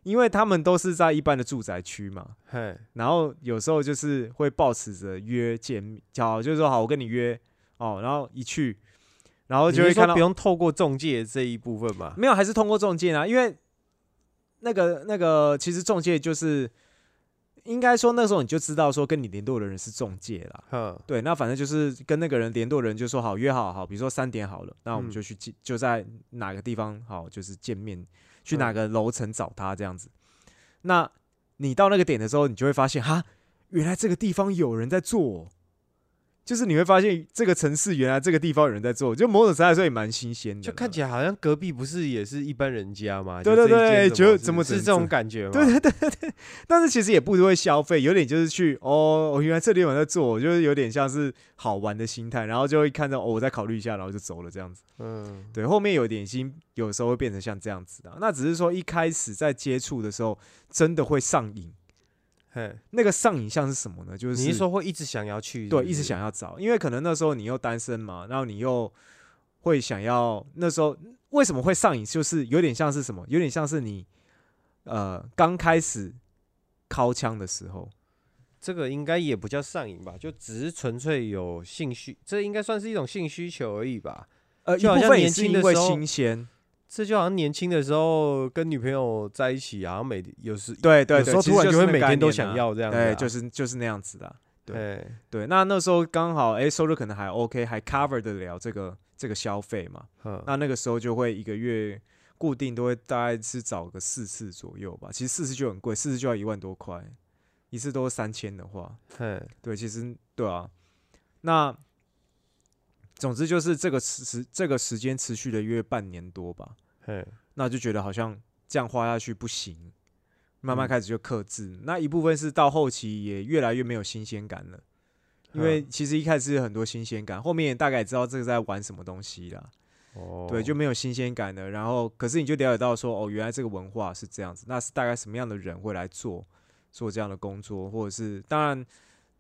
因为他们都是在一般的住宅区嘛。嘿，然后有时候就是会抱持着约见面，好，就是说好，我跟你约哦，然后一去，然后就会看到说不用透过中介这一部分嘛？没有，还是通过中介啊，因为那个那个，其实中介就是应该说那时候你就知道说跟你联络的人是中介啦。嗯，对，那反正就是跟那个人联络的人就说好约好好，比如说三点好了，那我们嗯就去见，就在哪个地方好，就是见面，去哪嗯个楼层找他这样子。那你到那个点的时候，你就会发现哈，原来这个地方有人在做哦、就是你会发现这个城市原来这个地方有人在做，就某种程度来说也蛮新鲜的，就看起来好像隔壁不是也是一般人家吗？对对对就怎么是是这种感觉吗？对对对对，但是其实也不会消费，有点就是去哦，我原来这里有人在做，就是有点像是好玩的心态，然后就会看到哦，我再考虑一下，然后就走了这样子。嗯，对，后面有点心，有时候会变成像这样子的，那只是说一开始在接触的时候，真的会上瘾。嘿，那个上瘾像是什么呢？就是你是说会一直想要去？对，一直想要找，因为可能那时候你又单身嘛，然后你又会想要，那时候为什么会上瘾？就是有点像是什么？有点像是你呃刚开始掏枪的时候，这个应该也不叫上瘾吧，就只是纯粹有性需，这应该算是一种性需求而已吧。呃，就好像年轻的时候新鲜，这就好像年轻的时候跟女朋友在一起，好像每有时有对对对，时候突然其实就是会每天都想要这样子啊，对，就是就是那样子的啊。对对，那那时候刚好哎、收入可能还 OK，还 cover 得了这个这个消费嘛。嗯，那那个时候就会一个月固定都会大概是找个四次左右吧。其实四次就很贵，四次就要一万多块，一次都是三千的话，嘿，对，其实对啊。那总之就是这个时时这个时间持续了约半年多吧，嘿，那就觉得好像这样花下去不行，慢慢嗯开始就克制。那一部分是到后期也越来越没有新鲜感了。因为嗯其实一开始有很多新鲜感，后面也大概知道这个在玩什么东西啦。哦，对，就没有新鲜感了。然后，可是你就了解到说，哦，原来这个文化是这样子，那是大概什么样的人会来做做这样的工作，或者是当然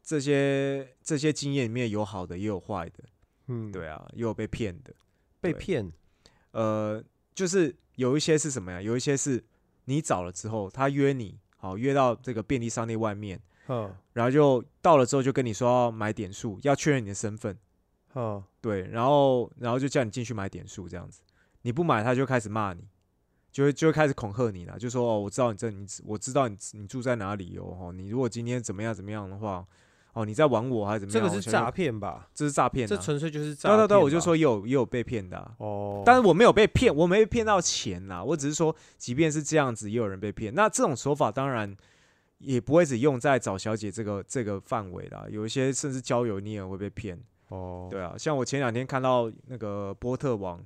这些这些经验里面有好的也有坏的，嗯，对啊，也有被骗的，被骗，呃，就是有一些是什么呀？有一些是你找了之后，他约你，好约到这个便利商店外面，嗯然后就到了之后就跟你说要买点数，要确认你的身份。嗯，对，然后然后就叫你进去买点数这样子，你不买他就开始骂你，就会就会开始恐吓你了，就说哦，我知道你这你我知道你你住在哪里哦，哦，你如果今天怎么样怎么样的话，哦，你在玩我还是怎么样？这个是诈，骗吧？这是诈骗、啊，这纯粹就是诈骗。对对对，我就说也有也有被骗的、啊。哦，但是我没有被骗，我没被骗到钱啦。我只是说，即便是这样子，也有人被骗。那这种手法当然也不会只用在找小姐这个这个范围啦，有一些甚至交友你也会被骗。哦，对啊，像我前两天看到那个波特王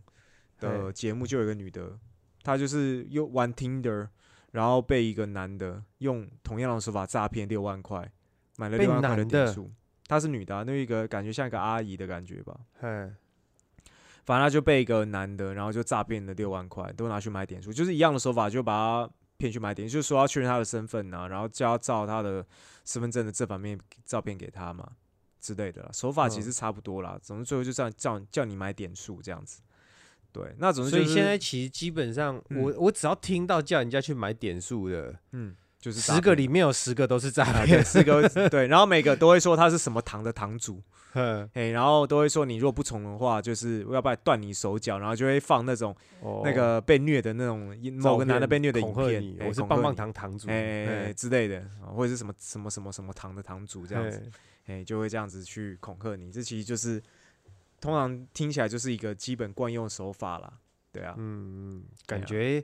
的节目，就有一个女的，她就是又玩 Tinder，然后被一个男的用同样的手法诈骗六万块，买了被六万块的点数。她是女的、啊，那一个感觉像一个阿姨的感觉吧。嘿，反正她就被一个男的，然后就诈骗了六万块，都拿去买点数，就是一样的手法，就把她骗去买点，就是说要确认她的身份啊，然后叫她照她的身份证的正反面照片给她嘛之类的啦，手法其嗯实差不多啦。总之最后就这样叫叫你买点数这样子。对，那总之、就是、所以现在其实基本上，我我只要听到叫人家去买点数的，嗯，就是十个里面有十个都是诈啊，对，骗。四 个对，然后每个都会说他是什么堂的堂主，哼哎，然后都会说你如果不从的话，就是要不然断你手脚，然后就会放那种哦。那个被虐的那种某个男的被虐的影片我是棒棒糖堂主，哎之类的，啊或者是什么什么什么什么堂的堂主这样子，嘿。哎，就会这样子去恐吓你。这其实就是通常听起来就是一个基本惯用手法啦，对啊，嗯，感觉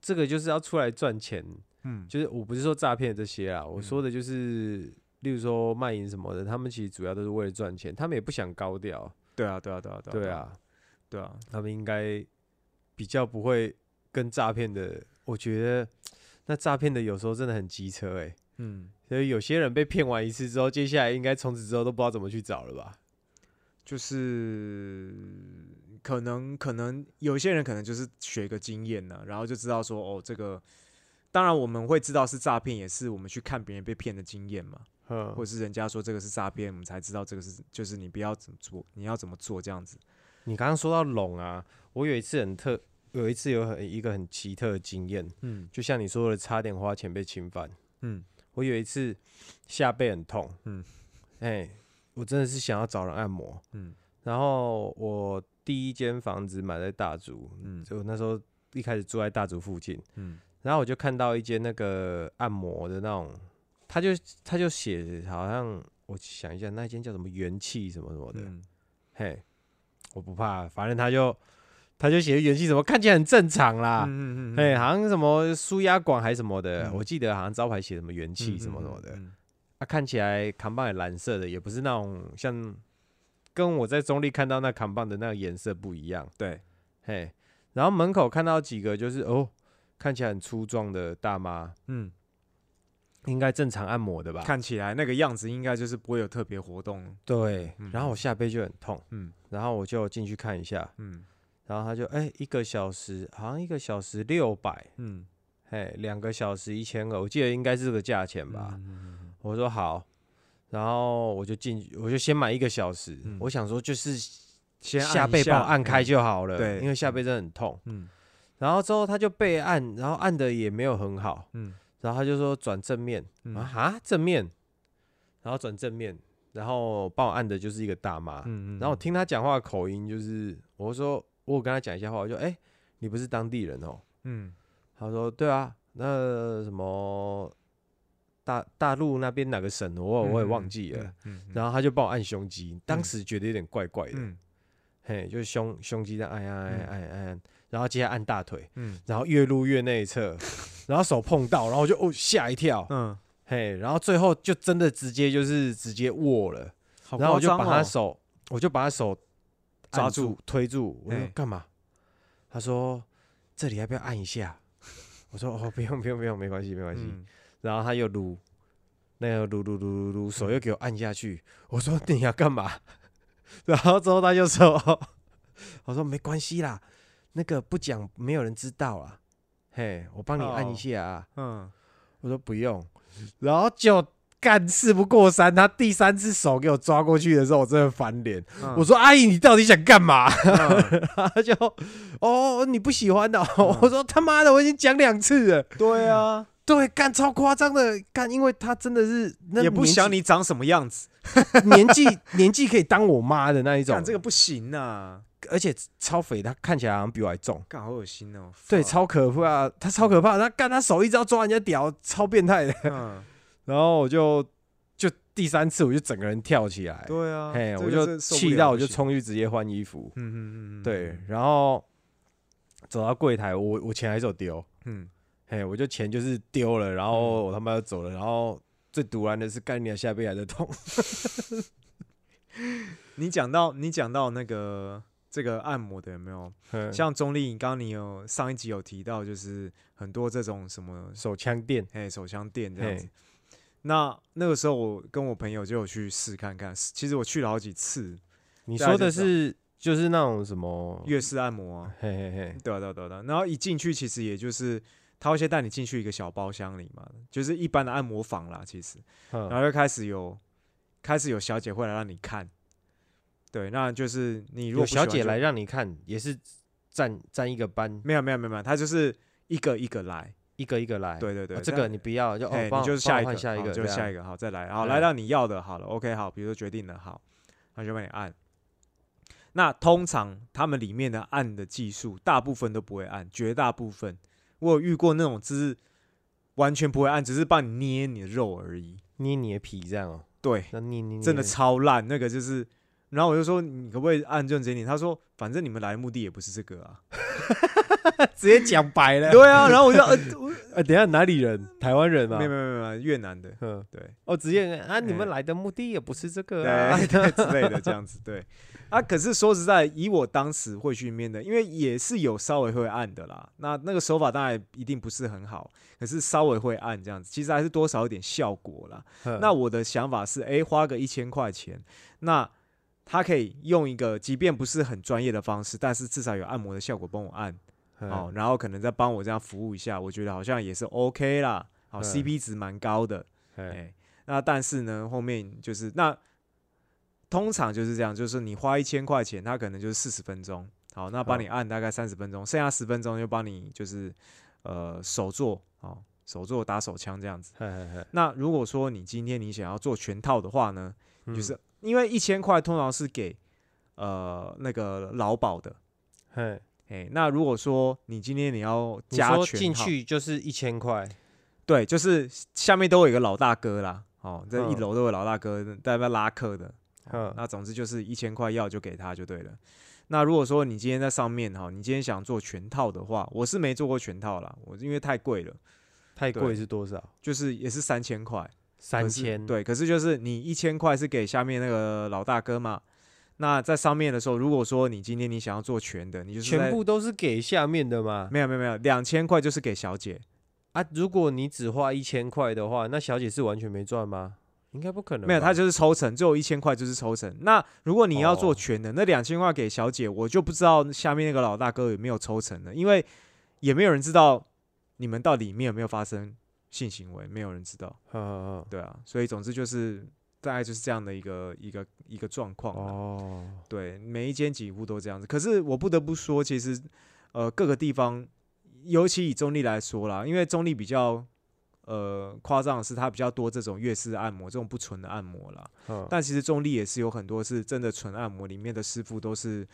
这个就是要出来赚钱，嗯，就是我不是说诈骗这些啊，我嗯。说的就是，例如说卖淫什么的，他们其实主要都是为了赚钱，他们也不想高调，对啊，对啊，对啊，对啊，对，啊，对啊，他们应该比较不会跟诈骗的，我觉得那诈骗的有时候真的很机车哎、嗯，所以有些人被骗完一次之后，接下来应该从此之后都不知道怎么去找了吧？就是可能可能有些人可能就是学个经验呢、然后就知道说哦，这个当然我们会知道是诈骗，也是我们去看别人被骗的经验嘛，嗯。或者是人家说这个是诈骗，我们才知道这个是就是你不要怎么做，你要怎么做这样子。你刚刚说到拢啊，我有一次很特，有一次有很一个很奇特的经验，嗯就像你说的，差点花钱被侵犯。嗯。我有一次下背很痛，嗯嗯，哎、我真的是想要找人按摩，嗯。然后我第一间房子买在大竹，嗯。就那时候一开始住在大竹附近，嗯然后我就看到一间那个按摩的那种，他就他就写好像我想一下，那间叫什么元气什么什么的，嗯。嘿，我不怕，反正他就他就写元气什么，看起来很正常啦，嗯哎、好像什么舒压管还是什么的，嗯。我记得好像招牌写什么元气什么什么的，嗯。啊，看起来扛棒也蓝色的，也不是那种像跟我在中立看到那扛棒的那个颜色不一样，对，嘿，然后门口看到几个就是哦，看起来很粗壮的大妈，嗯，应该正常按摩的吧？看起来那个样子应该就是不会有特别活动。对嗯，然后我下背就很痛，嗯。然后我就进去看一下，嗯。然后他就哎、一个小时好像一个小时六百，嗯，嘿，两个小时一千二，我记得应该是这个价钱吧。嗯我说好，然后我就进去，我就先买一个小时，嗯。我想说就是先下背帮我按开就就好了，对因为下背真的很痛。嗯然后之后他就被按，然后按的也没有很好，嗯然后他就说转正面、嗯啊哈正面，然后转正面，然后帮我按的就是一个大妈，嗯然后我听他讲话的口音就是，我说我有跟他讲一下话，我就哎、你不是当地人哦，嗯。他说对啊，那什么大大陆那边哪个省我我也忘记了，，嗯然后他就帮我按胸肌，当时觉得有点怪怪的，嗯。嘿，就是胸胸肌在按按按按，然后接下来按大腿，嗯然后越撸越内侧，然后手碰到，然后我就哦吓一跳，嗯，嘿，然后最后就真的直接就是直接握了，好然后我就把他手，我就把他手按抓住住推住，我说干嘛？他说这里要不要按一下？我说哦不用不用不用，没关系没关系。嗯然后他又撸，那个撸撸撸撸撸，手又给我按下去。我说你要干嘛？然后之后他就说，我说没关系啦，那个不讲没有人知道啊。嘿，我帮你按哦一下啊。嗯我说不用，然后就干事不过三，他第三次手给我抓过去的时候，我真的翻脸。嗯我说阿姨，你到底想干嘛？嗯他就哦，你不喜欢的、哦。我说他妈的，我已经讲两次了。对啊，对，干超夸张的，干，因为他真的是那也不想你长什么样子，年纪年纪可以当我妈的那一种干，这个不行呐，而且超肥，他看起来好像比我还重。干好恶心哦。对，超可怕，他超可怕，他干他手一直要抓人家屌，超变态的。嗯，然后我就就第三次，我就整个人跳起来，对啊，嘿，这我就气到我就冲去直接换衣服，嗯嗯嗯嗯，对，然后走到柜台，我我钱还是有丢，嗯。嘿，我就钱就是丢了，然后我他妈要走了，然后最毒然的是干你的下背还在痛，你讲到你讲到那个这个按摩的有没有？嗯像中立，刚刚你有上一集有提到，就是很多这种什么手枪店，嘿手枪店这样子。那那个时候我跟我朋友就有去试看看，其实我去了好几次你说的是就是那种什么，月式按摩啊，嘿嘿嘿，对啊对啊对啊。然后一进去，其实也就是他会先带你进去一个小包厢里嘛，就是一般的按摩房啦，其实。然嗯后就开始有开始有小姐会来让你看，对，那就是你如果小姐来让你看，也是站站一个班，没有没有没有没有，他就是一个一个来，一个一个来，对对对，哦这个你不要，就哦哎，，你就是下一个，下一个，就是下一个，好再来，好嗯来到你要的，好了，OK 好，比如说决定了，好，那就帮你按。那通常他们里面的按的技术，大部分都不会按，绝大部分我有遇过那种，只是完全不会按，只是帮你捏你的肉而已。捏你的皮这样哦，对，那捏捏捏真的超烂，那个就是然后我就说你可不可以按认真一点？他说反正你们来的目的也不是这个啊。直接讲白了。对啊，然后我就呃，我呃，等一下哪里人？台湾人吗没有？没有没有越南的，嗯，对哦，直接啊，你们哎来的目的也不是这个 之类的这样子，对啊。可是说实在，以我当时会去面的，因为也是有稍微会按的啦。那那个手法当然一定不是很好，可是稍微会按这样子，其实还是多少有点效果啦。嗯那我的想法是，诶，花个一千块钱，那他可以用一个即便不是很专业的方式，但是至少有按摩的效果帮我按。嗯。哦，然后可能再帮我这样服务一下，我觉得好像也是 OK 啦，好、嗯。CP 值蛮高的，哎哎、那但是呢，后面就是那通常就是这样，就是你花一千块钱，他可能就是四十分钟，好，那帮你按大概三十分钟，剩下十分钟就帮你就是呃手做，哦，手做打手枪这样子。嘿嘿嘿那如果说你今天你想要做全套的话呢，嗯。就是因为一千块通常是给呃那个劳保的。嘿，哎、那如果说你今天你要加全套去就是一千块，对，就是下面都有一个老大哥啦，哦，这一嗯楼都有老大哥在那拉客的，嗯那总之就是一千块要就给他就对了。那如果说你今天在上面哈，你今天想做全套的话，我是没做过全套啦，我因为太贵了，太贵是多少？就是也是三千块，三千。，对，可是就是你一千块是给下面那个老大哥嘛，那在上面的时候，如果说你今天你想要做全的，你就是全部都是给下面的吗？没有没有没有，两千块就是给小姐，啊，如果你只花一千块的话，那小姐是完全没赚吗？应该不可能。没有，他就是抽成，只有一千块就是抽成。那如果你要做哦全的，那两千块给小姐，我就不知道下面那个老大哥有没有抽成了，因为也没有人知道你们到底里面有没有发生性行为，没有人知道。嗯，嗯嗯对啊，所以总之就是大概就是这样的一个一个一个状况。哦，对，每一间几乎都这样子。可是我不得不说，其实呃各个地方，尤其以中立来说啦，因为中立比较呃夸张的是，它比较多这种粤式按摩，这种不纯的按摩啦。嗯但其实中立也是有很多是真的纯按摩，里面的师傅都是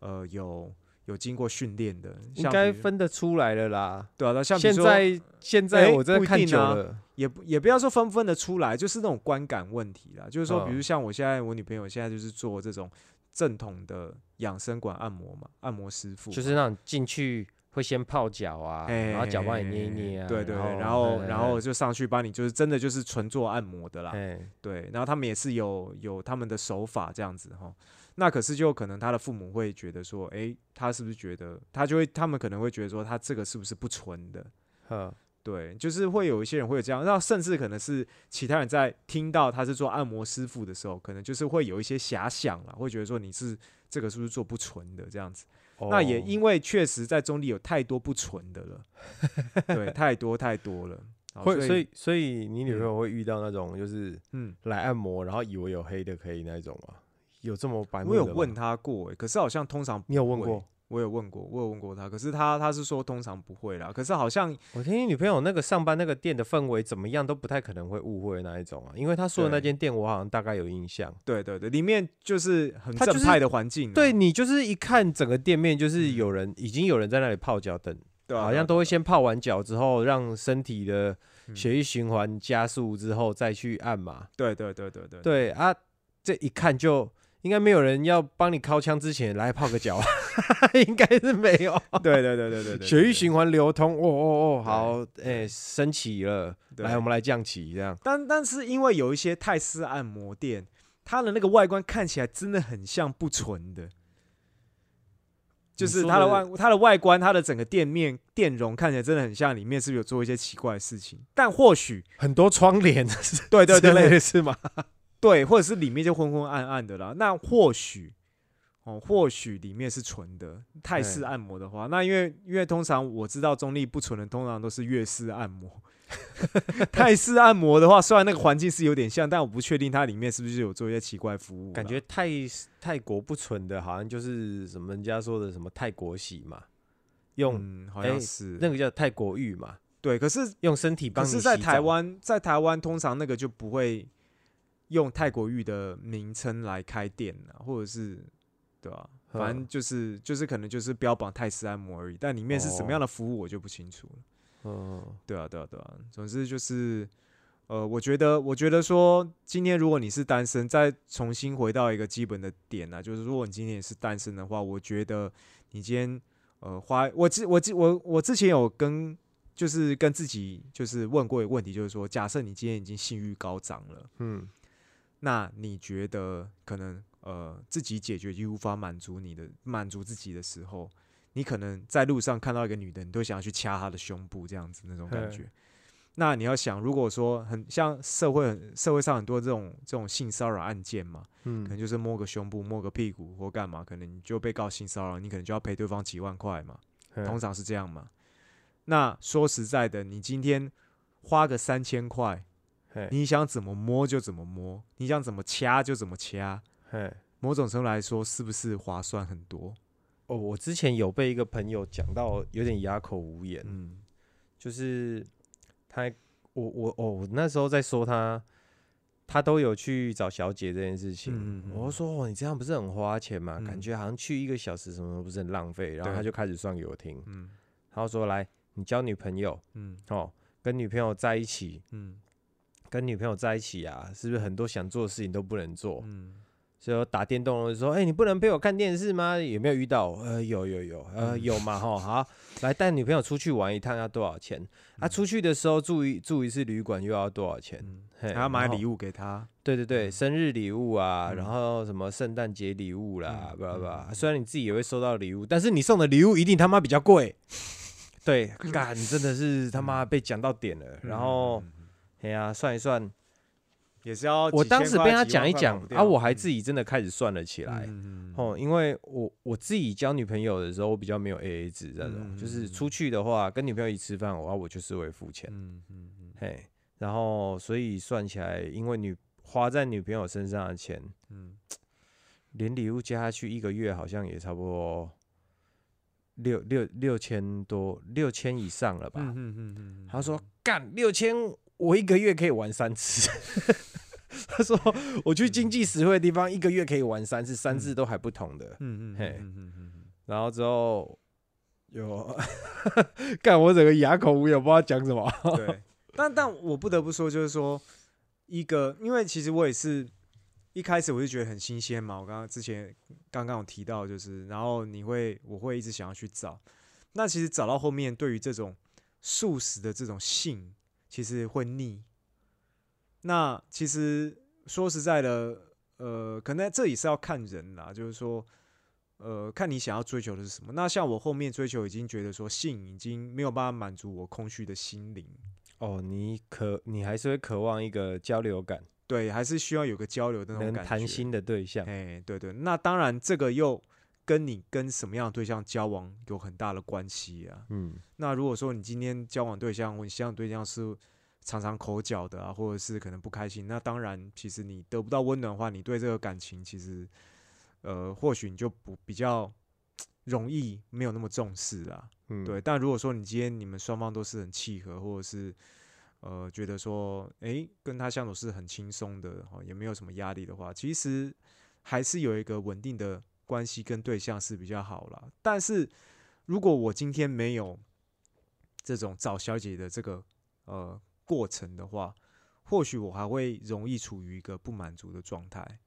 呃有有经过训练的，应该分得出来了啦。对啊，那像现在现在哎我真的看不一定啊久了，也不也不要说分不分得出来，就是那种观感问题啦。就是说，比如嗯像我现在我女朋友现在就是做这种正统的养生馆按摩嘛，按摩师傅就是那种进去会先泡脚啊，哎然后脚帮你捏一捏啊，对对对，然然后然后就上去帮你就是真的就是纯做按摩的啦。哎，对，然后他们也是有有他们的手法这样子哈。那可是就可能他的父母会觉得说，诶，他是不是觉得他就会他们可能会觉得说他这个是不是不纯的？嗯对，就是会有一些人会有这样，那甚至可能是其他人在听到他是做按摩师傅的时候，可能就是会有一些遐想了，会觉得说你是这个是不是做不纯的这样子。那也哦因为确实在中立有太多不纯的了，对，太多太多了。好会，所以以所以你女朋友会遇到那种就是嗯，来按摩，然后以为有黑的可以那一种吗？有这么白目我有问，他过、欸，可是好像通常你有问过？我有问过，我有问过他，可是他他是说通常不会啦，可是好像我听你女朋友那个上班那个店的氛围怎么样都不太可能会误会那一种啊，因为他说的那间店我好像大概有印象。对对对，里面就是很正派的环境啊、对你就是一看整个店面就是嗯。有人已经有人在那里泡脚等，对啊，好像都会先泡完脚之后让身体的嗯。血液循环加速之后再去按嘛。对对对对对。对啊，这一看就应该没有人要帮你敲枪之前来泡个脚，应该是没有。对对对对对对，血液循环流通，哦哦哦，好，哎、升起了，对来，我们来降旗，这样。但但是因为有一些泰式按摩店，它的那个外观看起来真的很像不纯的，就是它的外它的外观，它的整个店面店容看起来真的很像里面是不是有做一些奇怪的事情？但或许很多窗帘，对对对是吗？对，或者是里面就昏昏暗暗的啦。那或许哦，或许里面是纯的泰式按摩的话，那因为因为通常我知道中立不纯的，通常都是粤式按摩。泰式按摩的话，虽然那个环境是有点像，但我不确定它里面是不是有做一些奇怪服务。感觉泰泰国不纯的，好像就是什么人家说的什么泰国洗嘛，用、嗯，好像哎是、那个叫泰国浴嘛，对，可是用身体帮可。是在台湾，在台湾通常那个就不会用泰国浴的名称来开店啊，或者是对吧、反正嗯。就是就是可能就是标榜泰式按摩而已，但里面是什么样哦。的服务我就不清楚了。嗯，对啊，对啊，对啊，总之就是呃，我觉得，我觉得说，今天如果你是单身，再重新回到一个基本的点啊，就是如果你今天也是单身的话，我觉得你今天呃花我之我之我我之前有跟就是跟自己就是问过一个问题，就是说，假设你今天已经性欲高涨了，嗯那你觉得可能呃自己解决就无法满足你的满足自己的时候，你可能在路上看到一个女的，你都想要去掐她的胸部这样子那种感觉。那你要想，如果说很像社会很社会上很多这种这种性骚扰案件嘛，嗯可能嗯，就是摸个胸部、摸个屁股或干嘛，可能你就被告性骚扰，你可能就要赔对方几万块嘛，通通常是这样嘛。那说实在的，你今天花个三千块，嘿你想怎么摸就怎么摸，你想怎么掐就怎么掐，嘿。某种程度来说，是不是划算很多？哦，我之前有被一个朋友讲到有点哑口无言，嗯。就是他还，我我哦，我那时候在说他，他都有去找小姐这件事情，嗯嗯我就说哦，你这样不是很花钱吗？感嗯觉好像去一个小时什么不是很浪费，然后他就开始算给我听，嗯。他就说来，你交女朋友嗯。哦，跟女朋友在一起，嗯跟女朋友在一起啊，是不是很多想做的事情都不能做？嗯所以我打电动的时候，哎、你不能陪我看电视吗？有没有遇到？呃，有有有，呃，嗯有嘛哈。好，来带女朋友出去玩一趟要多少钱？啊，嗯出去的时候住一住一次旅馆又要多少钱？还要买礼物。给她。对对对，嗯生日礼物啊，然嗯后什么圣诞节礼物啦，嗯巴拉巴拉。嗯虽然你自己也会收到礼物，但是你送的礼物一定他妈比较贵。对，干真的是他妈被讲到点了。然后，嗯嗯嗯哎呀，算一算，也是要我当时被他讲一讲啊，我还嗯自己真的开始算了起来。哦，因为我我自己交女朋友的时候，我比较没有 A A 制这种，嗯就是出去的话，跟女朋友一起吃饭，我我就是会付钱，嗯嗯嗯嘿，然后所以算起来，因为女花在女朋友身上的钱，嗯连礼物加下去，一个月好像也差不多六六六千多，六千以上了吧？嗯嗯嗯嗯，他说干六千，我一个月可以玩三次。他说我去经济实惠的地方，一个月可以玩三次，三次都还不同的。嗯嗯嘿嗯然后之后有 干我整个哑口无言，不知道讲什么。嗯，对。但但我不得不说，就是说一个，因为其实我也是一开始我就觉得很新鲜嘛。我刚刚之前刚刚有提到，就是然后你会我会一直想要去找。那其实找到后面，对于这种素食的这种性，其实会腻。那其实说实在的，呃，可能这也是要看人啦，就是说，呃，看你想要追求的是什么。那像我后面追求，已经觉得说性已经没有办法满足我空虚的心灵，哦，你渴，你还是会渴望一个交流感，对，还是需要有个交流的那种能感觉。谈心的对象。哎，对对，那当然这个又跟你跟什么样的对象交往有很大的关系啊。嗯，那如果说你今天交往对象或你交往对象是常常口角的啊，或者是可能不开心，那当然其实你得不到温暖的话，你对这个感情其实呃或许你就不比较容易没有那么重视啊。嗯对，，但如果说你今天你们双方都是很契合，或者是呃觉得说，诶跟他相处是很轻松的，哦，也没有什么压力的话，其实还是有一个稳定的关系跟对象是比较好啦。但是如果我今天没有这种找小姐的这个呃过程的话，或许我还会容易处于一个不满足的状态，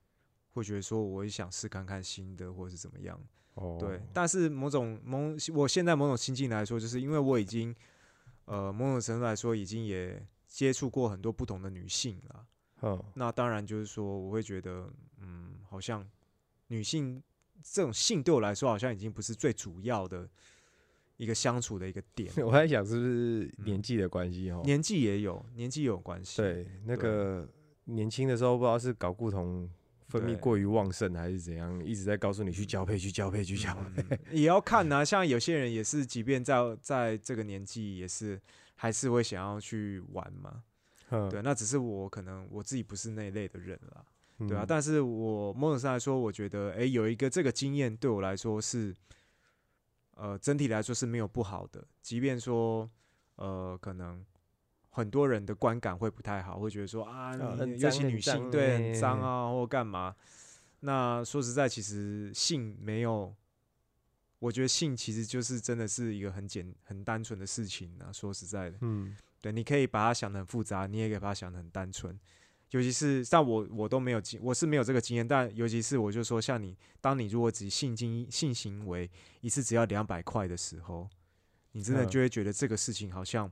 会觉得说我也想试看看新的，或者是怎么样。哦，对，但是某种某我现在某种心境来说，就是因为我已经呃某种程度来说已经也接触过很多不同的女性了，嗯，那当然就是说我会觉得嗯好像女性这种性对我来说好像已经不是最主要的一个相处的一个点，我在想是不是年纪的关系哦？年纪也有年纪也有关系，对，那对个年轻的时候不知道是睾固酮分泌对过于旺盛还是怎样，一直在告诉你去交配，去交配，去交配。嗯也要看呐、像有些人也是，即便在在这个年纪，也是还是会想要去玩嘛。嗯对，那只是我可能我自己不是那一类的人啦，对啊。嗯但是我某种上来说，我觉得，诶，有一个这个经验对我来说是，呃，整体来说是没有不好的。即便说，呃，可能很多人的观感会不太好，会觉得说啊，哦很你尤其女性脏对很欸脏啊，或干嘛。那说实在，其实性没有我觉得性其实就是真的是一个很简很单纯的事情啊。说实在的，嗯，对，你可以把它想得很复杂，你也可以把它想得很单纯。尤其是像我，我都没有经，我是没有这个经验。但尤其是我就说，像你，当你如果只性经性行为一次只要两百块的时候，你真的嗯就会觉得这个事情好像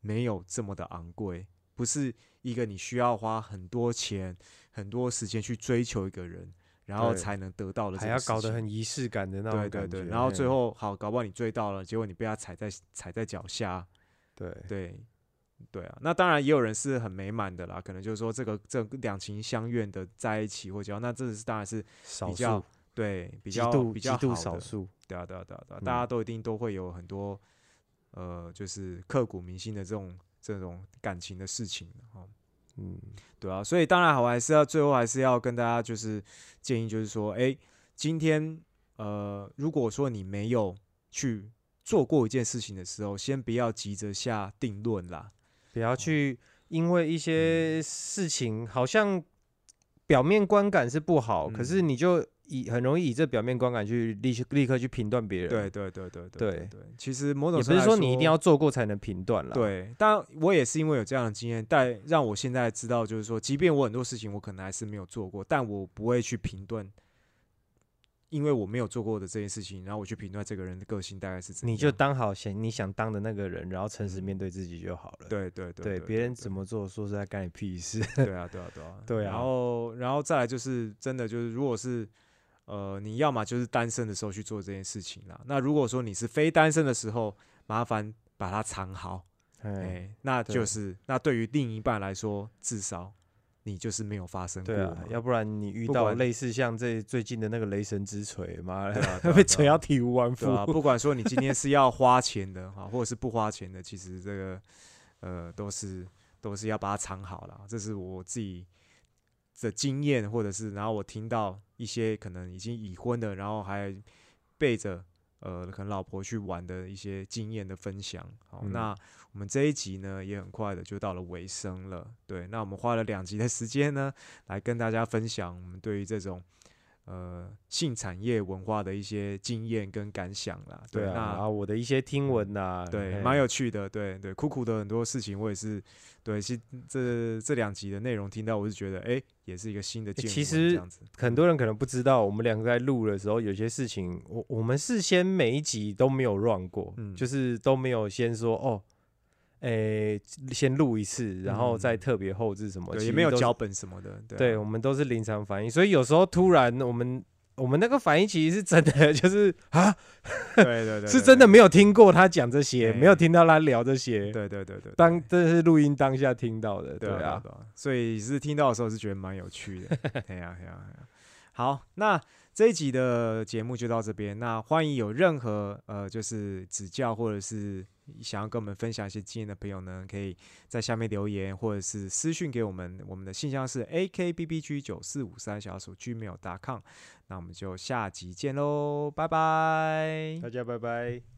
没有这么的昂贵，不是一个你需要花很多钱、很多时间去追求一个人，然后才能得到的这还要搞得很仪式感的那种对感觉。对对，然后最后好，搞不好你追到了，结果你被他踩在踩在脚下，对对，对啊，那当然也有人是很美满的啦，可能就是说这个这两情相悦的在一起或者，那这是当然是少比较数对比极较比较好的，少数，对啊对啊对啊对啊，大家嗯都一定都会有很多呃，就是刻骨铭心的这种这种感情的事情哦。嗯，对啊，所以当然我还是要最后还是要跟大家就是建议，就是说，哎，今天呃，如果说你没有去做过一件事情的时候，先不要急着下定论啦。不要去因为一嗯些事情好像表面观感是不好，可是嗯你就以很容易以这表面观感去立立刻去评断别人。对对对对对对对，其实某种也不是说你一定要做过才能评断了。，对，但我也是因为有这样的经验，但让我现在知道，就是说，即便我很多事情我可能还是没有做过，但我不会去评断，因为我没有做过的这件事情，然后我去评断这个人的个性大概是怎样。你就当好想你想当的那个人，然后诚实嗯面对自己就好了。对对对对，别人怎么做，说实在干你屁事。对啊，对啊，对啊，对啊然后，然后再来就是真的就是，如果是呃，你要么就是单身的时候去做这件事情啦。那如果说你是非单身的时候，麻烦把它藏好，哎、哎，那就对是那对于另一半来说，至少你就是没有发生过对啊，要不然你遇到类似像这最近的那个雷神之锤，妈的 被锤到体无完肤。啊，不管说你今天是要花钱的哈，或者是不花钱的，其实这个呃都是都是要把它藏好了。这是我自己的经验，或者是然后我听到一些可能已经已婚的，然后还背着呃可能老婆去玩的一些经验的分享。好，嗯那我们这一集呢也很快的就到了尾声了。对，那我们花了两集的时间呢，来跟大家分享我们对于这种。呃，性产业文化的一些经验跟感想啦，对啊，那我的一些听闻呐，对，嘿蛮有趣的，对对，苦苦的很多事情，我也是，对，其实这这两集的内容听到，我是觉得，哎、也是一个新的见闻，其实很多人可能不知道，我们两个在录的时候，有些事情，我我们事先每一集都没有 run 过，嗯就是都没有先说哦，诶、先录一次，然后再嗯。特别后置什么，对，也没有脚本什么的，对我们都是临场反应，所以有时候突然我们我们那个反应其实是真的，就是啊，对对对，是真的没有听过他讲这些，没有听到他聊这些，对对对对，当这是录音当下听到的，对啊，所以是听到的时候是觉得蛮有趣的，对呀对呀对呀。好，那这一集的节目就到这边。那欢迎有任何呃，就是指教或者是想要跟我们分享一些经验的朋友呢，可以在下面留言或者是私讯给我们。我们的信箱是 a k b b g 九四五三小鼠 gmail.com。那我们就下集见喽，拜拜。大家拜拜。